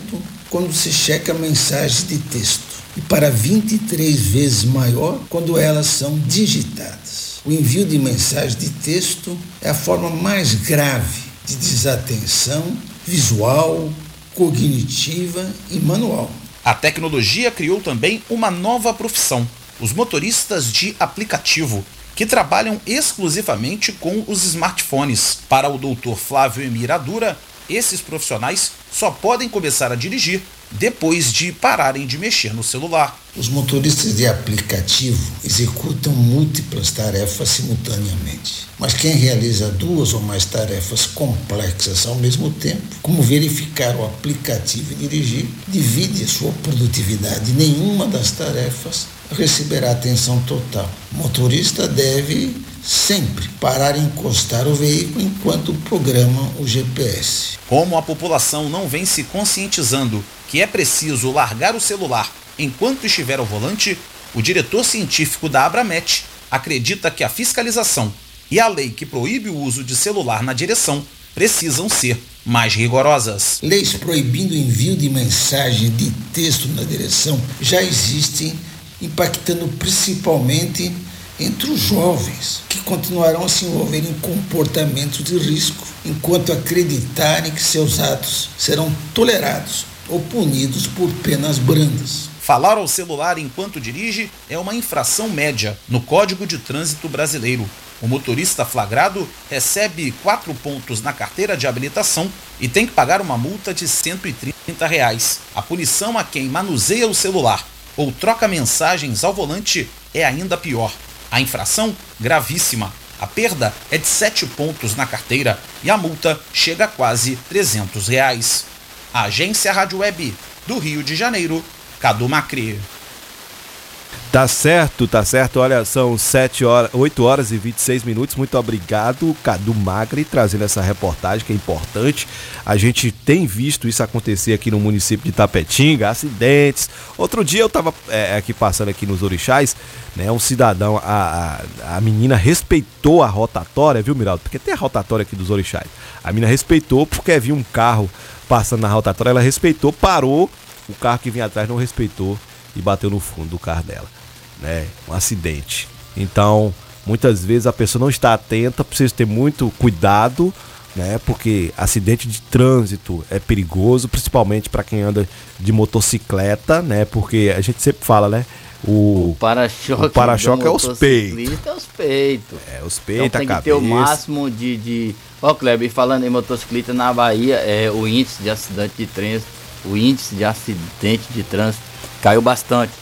quando se checa mensagens de texto e para 23 vezes maior quando elas são digitadas. O envio de mensagens de texto é a forma mais grave de desatenção visual, cognitiva e manual. A tecnologia criou também uma nova profissão: os motoristas de aplicativo, que trabalham exclusivamente com os smartphones. Para o Dr. Flávio Emiradura, esses profissionais só podem começar a dirigir depois de pararem de mexer no celular. Os motoristas de aplicativo executam múltiplas tarefas simultaneamente. Mas quem realiza duas ou mais tarefas complexas ao mesmo tempo, como verificar o aplicativo e dirigir, divide sua produtividade. Nenhuma das tarefas receberá atenção total. O motorista deve sempre parar e encostar o veículo enquanto programa o GPS. Como a população não vem se conscientizando que é preciso largar o celular enquanto estiver ao volante, o diretor científico da Abramet acredita que a fiscalização e a lei que proíbe o uso de celular na direção precisam ser mais rigorosas. Leis proibindo o envio de mensagem de texto na direção já existem, impactando principalmente entre os jovens, que continuarão a se envolver em comportamentos de risco, enquanto acreditarem que seus atos serão tolerados ou punidos por penas brandas. Falar ao celular enquanto dirige é uma infração média no Código de Trânsito Brasileiro. O motorista flagrado recebe quatro pontos na carteira de habilitação e tem que pagar uma multa de 130 reais. A punição a quem manuseia o celular ou troca mensagens ao volante é ainda pior. A infração, gravíssima. A perda é de 7 pontos na carteira e a multa chega a quase 300 reais. A Agência Rádio Web do Rio de Janeiro, Cadu Macri. Tá certo, tá certo. Olha, são 7 horas, 8 horas e 26 minutos. Muito obrigado, Cadu Magri, trazendo essa reportagem que é importante. A gente tem visto isso acontecer aqui no município de Tapetinga, acidentes. Outro dia eu tava é, aqui passando aqui nos Orixás, né? Um cidadão, a, a, a menina respeitou a rotatória, viu, Miraldo? Porque tem a rotatória aqui dos Orixás. A menina respeitou porque havia um carro passando na rotatória, ela respeitou, parou, o carro que vinha atrás não respeitou e bateu no fundo do carro dela, né? Um acidente. Então, muitas vezes a pessoa não está atenta, precisa ter muito cuidado, né? Porque acidente de trânsito é perigoso, principalmente para quem anda de motocicleta, né? Porque a gente sempre fala, né? O, o para-choque para é os peitos. É os peitos. É, os peitos, então, tem que ter o máximo de, de Ó, Kleber, falando em motocicleta na Bahia, é, o índice de acidente de trânsito, o índice de acidente de trânsito caiu bastante.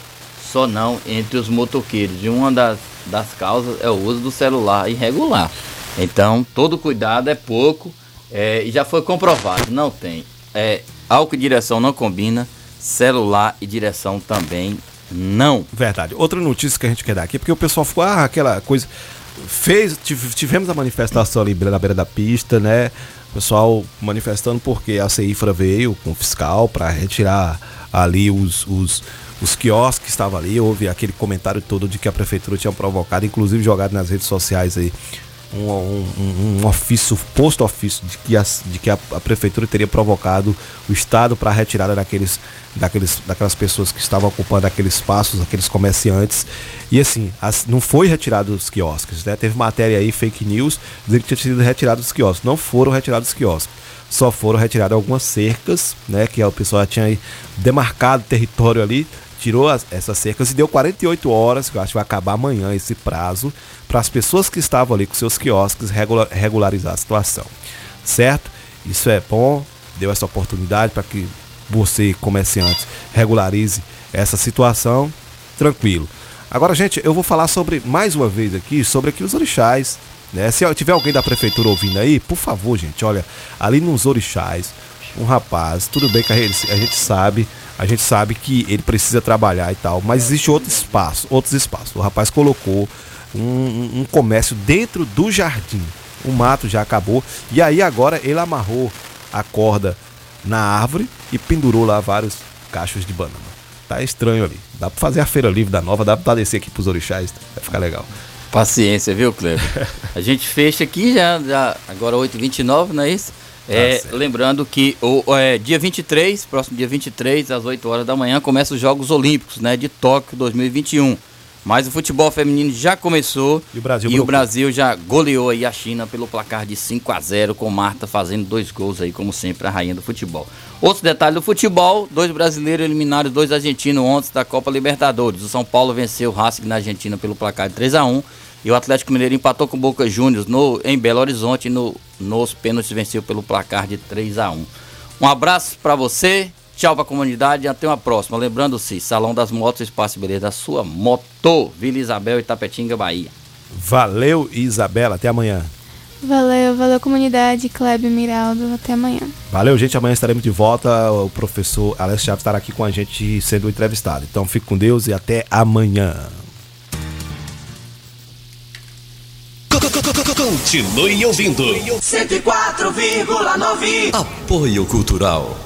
Só não entre os motoqueiros. E uma das, das causas é o uso do celular irregular. Então, todo cuidado é pouco. É, e já foi comprovado, não tem. É, álcool e direção não combina, celular e direção também não. Verdade. Outra notícia que a gente quer dar aqui, porque o pessoal ficou, ah, aquela coisa fez tivemos a manifestação ali na beira da pista, né? O pessoal manifestando porque a CIFRA veio com o fiscal para retirar ali os, os, os quiosques que estavam ali. Houve aquele comentário todo de que a prefeitura tinha provocado, inclusive jogado nas redes sociais aí um, um, um, ofício, posto ofício de que, a, de que a, a prefeitura teria provocado o Estado para a retirada daqueles, daqueles, daquelas pessoas que estavam ocupando aqueles espaços, aqueles comerciantes. E assim, as, não foi retirado os quiosques, né? Teve matéria aí, fake news, dizendo que tinha sido retirado os quiosques. Não foram retirados os quiosques. Só foram retiradas algumas cercas, né? Que a pessoa tinha demarcado território ali tirou as, essas cercas e deu 48 horas, que eu acho que vai acabar amanhã esse prazo, para as pessoas que estavam ali com seus quiosques regular, regularizar a situação. Certo? Isso é bom, deu essa oportunidade para que você, comerciante, regularize essa situação, tranquilo. Agora, gente, eu vou falar sobre, mais uma vez aqui, sobre aqui os orixás. Né? Se tiver alguém da prefeitura ouvindo aí, por favor, gente, olha, ali nos orixás, um rapaz, tudo bem que a gente, a gente sabe, a gente sabe que ele precisa trabalhar e tal, mas existe outro espaço, outros espaços. O rapaz colocou um, um comércio dentro do jardim. O mato já acabou e aí agora ele amarrou a corda na árvore e pendurou lá vários cachos de banana. Tá estranho ali. Dá pra fazer a feira livre da nova, dá pra descer aqui pros orixás, vai ficar legal. Paciência, viu, Cleber? a gente fecha aqui já, já agora 8h29, não é isso? É, tá lembrando que o é, dia 23, próximo dia 23, às 8 horas da manhã, começam os Jogos Olímpicos né, de Tóquio 2021. Mas o futebol feminino já começou e o Brasil, e o Brasil já goleou aí a China pelo placar de 5 a 0 com Marta fazendo dois gols aí, como sempre, a rainha do futebol. Outro detalhe do futebol, dois brasileiros eliminaram dois argentinos ontem da Copa Libertadores. O São Paulo venceu o Racing na Argentina pelo placar de 3 a 1 e o Atlético Mineiro empatou com o Boca Juniors no, em Belo Horizonte e no, nos pênaltis venceu pelo placar de 3 a 1 Um abraço para você, Tchau pra comunidade e até uma próxima. Lembrando-se, Salão das Motos, Espaço Beleza da sua moto. Vila Isabel, Itapetinga, Bahia. Valeu, Isabela. Até amanhã. Valeu, valeu comunidade, Kleber Miraldo. Até amanhã. Valeu, gente. Amanhã estaremos de volta. O professor Alex Chaves estará aqui com a gente sendo entrevistado. Então fique com Deus e até amanhã. Continue ouvindo. 104,9 Apoio Cultural.